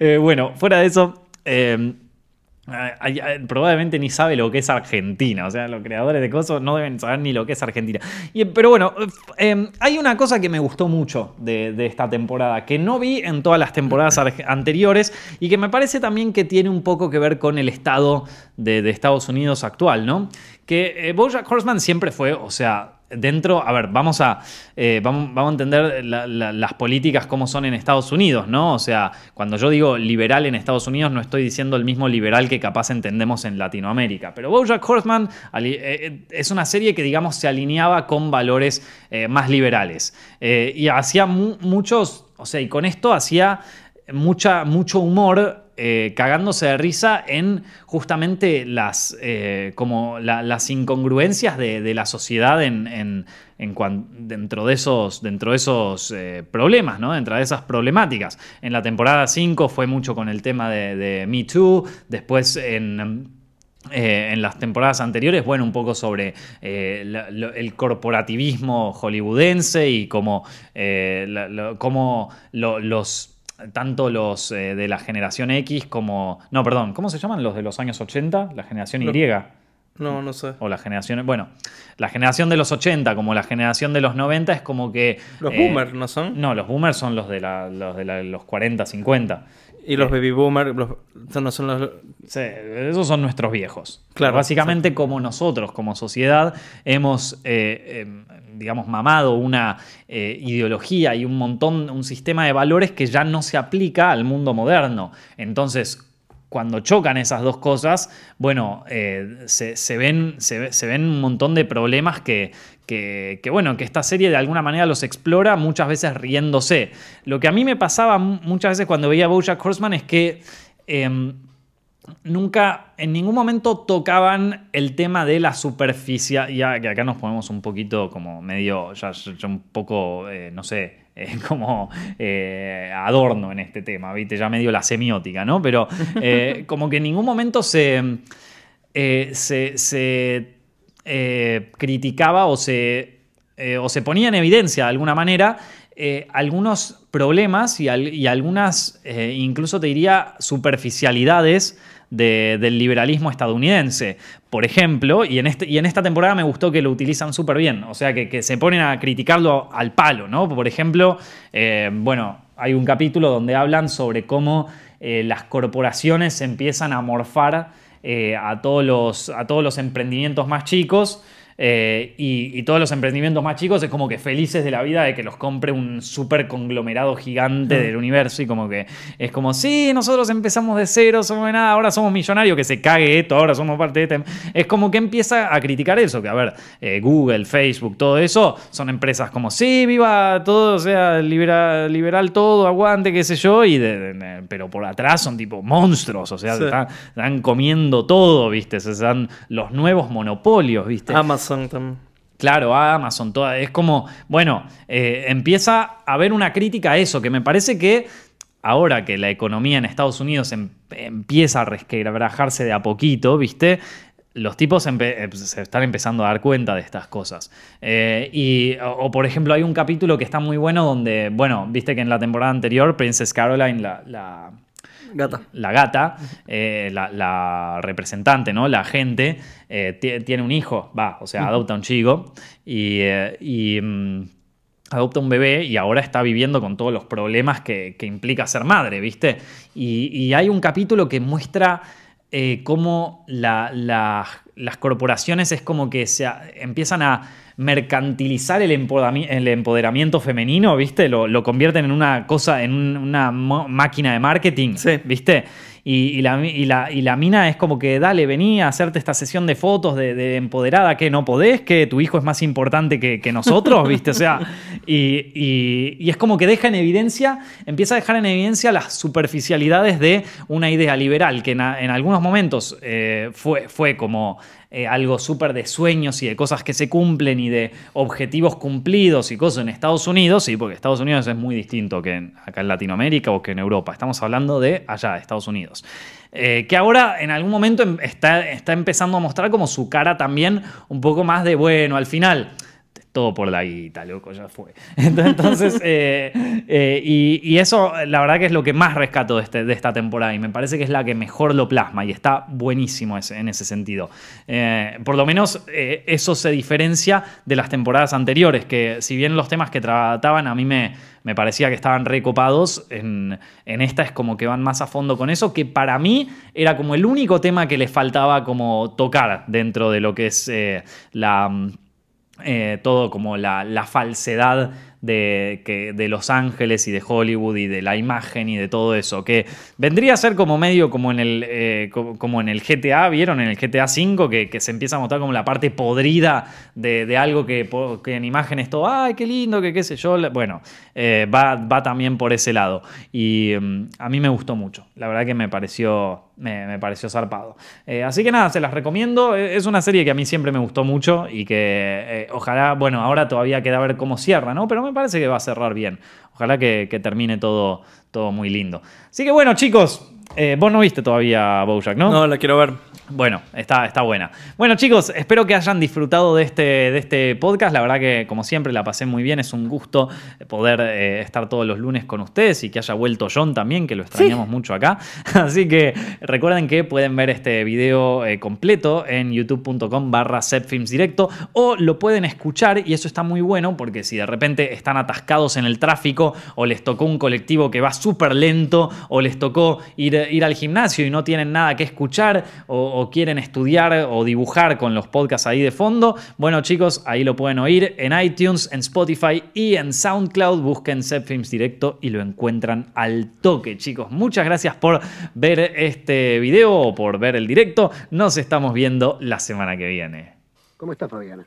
Eh, bueno, fuera de eso, eh, probablemente ni sabe lo que es Argentina. O sea, los creadores de cosas no deben saber ni lo que es Argentina. Y, pero bueno, eh, hay una cosa que me gustó mucho de, esta temporada, que no vi en todas las temporadas anteriores y que me parece también que tiene un poco que ver con el estado de, de Estados Unidos actual, ¿no? Que eh, Bojack Horseman siempre fue, o sea, dentro, a ver, vamos a, eh, vamos, vamos a entender la- la- las políticas como son en Estados Unidos, ¿no? O sea, cuando yo digo liberal en Estados Unidos, no estoy diciendo el mismo liberal que capaz entendemos en Latinoamérica. Pero Bojack Horseman eh, eh, es una serie que, digamos, se alineaba con valores más liberales. Y hacía mu- muchos, o sea, y con esto hacía mucha, mucho humor eh, cagándose de risa en justamente las, eh, como la- las incongruencias de, la sociedad en, dentro de esos, dentro de esos eh, problemas, ¿no? dentro de esas problemáticas. En la temporada 5 fue mucho con el tema de, de Me Too, después en... en las temporadas anteriores, bueno, un poco sobre el corporativismo hollywoodense y cómo, cómo lo- los tanto los eh, de la generación X como... No, perdón, ¿cómo se llaman los de los años 80? La generación Lo- Y. No, no sé. O la generación... Bueno, la generación de los 80 como la generación de los 90 es como que... Los eh, boomers, ¿no son? No, los boomers son los de, la- los, de la- los 40, 50. Y los baby boomers, no son los... Sí, esos son nuestros viejos. Claro, Básicamente como nosotros, como sociedad, hemos, eh, eh, digamos, mamado una eh, ideología y un montón, un sistema de valores que ya no se aplica al mundo moderno. Entonces, cuando chocan esas dos cosas, bueno, eh, se, se ven, se, ve- se ven un montón de problemas que, que, bueno, que esta serie de alguna manera los explora, muchas veces riéndose. Lo que a mí me pasaba mu- muchas veces cuando veía Bojack Horseman es que em, nunca, en ningún momento tocaban el tema de la superficie, ya que acá nos ponemos un poquito como medio, ya, ya un poco, eh, no sé, eh, como eh, adorno en este tema, ¿viste? Ya medio la semiótica, ¿no? Pero eh, como que en ningún momento se, eh, se, se, eh, criticaba o se, o se ponía en evidencia de alguna manera eh, algunos problemas y, al- y algunas, eh, incluso te diría, superficialidades de- del liberalismo estadounidense. Por ejemplo, y en, este, y en esta temporada me gustó que lo utilizan súper bien, o sea, que, se ponen a criticarlo al palo, ¿no? Por ejemplo, eh, bueno, hay un capítulo donde hablan sobre cómo las corporaciones empiezan a morfar a, todos los, a todos los emprendimientos más chicos. Eh, y, y todos los emprendimientos más chicos es como que felices de la vida de que los compre un super conglomerado gigante del universo y como que es como, sí, nosotros empezamos de cero, somos de nada, ahora somos millonarios, que se cague esto, ahora somos parte de este... Es como que empieza a criticar eso, que a ver, eh, Google, Facebook, todo eso, son empresas como, sí, viva todo, o sea, libera- liberal todo, aguante, qué sé yo, y de- de- pero por atrás son tipo monstruos, o sea, Sí. están, están comiendo todo, ¿viste? Se están los nuevos monopolios, ¿viste? Amazon Claro, Amazon, toda, es como, bueno, eh, empieza a haber una crítica a eso, que me parece que ahora que la economía en Estados Unidos em- empieza a resquebrajarse de a poquito, ¿viste? Los tipos eh, se están empezando a dar cuenta de estas cosas. Eh, y, o, por ejemplo, hay un capítulo que está muy bueno donde, bueno, viste que en la temporada anterior Princess Caroline, la, Gata. la gata, eh, la, la representante, ¿no? La agente, eh, ti- tiene un hijo, va, o sea, adopta un chico y, eh, y, mm, adopta un bebé y ahora está viviendo con todos los problemas que, que implica ser madre, ¿viste? Y, y hay un capítulo que muestra cómo la- la- las corporaciones es como que se empiezan a mercantilizar el, empoderamiento femenino, ¿viste? Lo, lo convierten en una cosa, en un- una máquina de marketing, Sí. ¿viste? Y, y la, y la- y la mina es como que, dale, vení a hacerte esta sesión de fotos de, de empoderada, que no podés, que tu hijo es más importante que, que nosotros, ¿viste? O sea, y, es como que deja en evidencia, empieza a dejar en evidencia las superficialidades de una idea liberal, que en, a- en algunos momentos eh, fue, fue como eh, algo súper de sueños y de cosas que se cumplen y de objetivos cumplidos y cosas en Estados Unidos, sí, porque Estados Unidos es muy distinto que en- acá en Latinoamérica o que en Europa. Estamos hablando de allá, de Estados Unidos. Eh, que ahora en algún momento em- está, está empezando a mostrar como su cara también un poco más de, bueno, al final todo por la guita, loco, ya fue. Entonces, eh, eh, y, eso la verdad que es lo que más rescato de, este- de esta temporada y me parece que es la que mejor lo plasma y está buenísimo ese- en ese sentido. Eh, por lo menos eso se diferencia de las temporadas anteriores, que si bien los temas que trataban a mí me, me parecía que estaban recopados, en, en esta es como que van más a fondo con eso, que para mí era como el único tema que les faltaba como tocar dentro de lo que es la eh, todo como la, la falsedad de, que, de Los Ángeles y de Hollywood y de la imagen y de todo eso, que vendría a ser como medio como en el, eh, co- como en el GTA, ¿vieron? En el GTA V, que, que se empieza a mostrar como la parte podrida de, de algo que, que en imagen es todo, ay, qué lindo, que qué sé yo. Bueno, eh, va, va también por ese lado. Y mm, a mí me gustó mucho, la verdad que me pareció, me, pareció zarpado. Eh, así que nada, se las recomiendo. Eh, Es una serie que a mí siempre me gustó mucho y que ojalá, bueno, ahora todavía queda ver cómo cierra, ¿no? Pero me parece que va a cerrar bien. Ojalá que, termine todo, todo muy lindo. Así que bueno, chicos, eh, vos no viste todavía Bojack, ¿no? No, la quiero ver. Bueno, está, está buena. Bueno, chicos, espero que hayan disfrutado de este, de este podcast. La verdad que, como siempre, la pasé muy bien. Es un gusto poder eh, estar todos los lunes con ustedes y que haya vuelto John también, que lo extrañamos mucho acá. Así que recuerden que pueden ver este video eh, completo en youtube.com barra directo o lo pueden escuchar y eso está muy bueno porque si de repente están atascados en el tráfico o les tocó un colectivo que va súper lento o les tocó ir, ir al gimnasio y no tienen nada que escuchar o, o quieren estudiar o dibujar con los podcasts ahí de fondo, bueno chicos, ahí lo pueden oír en iTunes, en Spotify y en SoundCloud. Busquen Films Directo y lo encuentran al toque, chicos. Muchas gracias por ver este video o por ver el directo. Nos estamos viendo la semana que viene. ¿Cómo está Fabiana?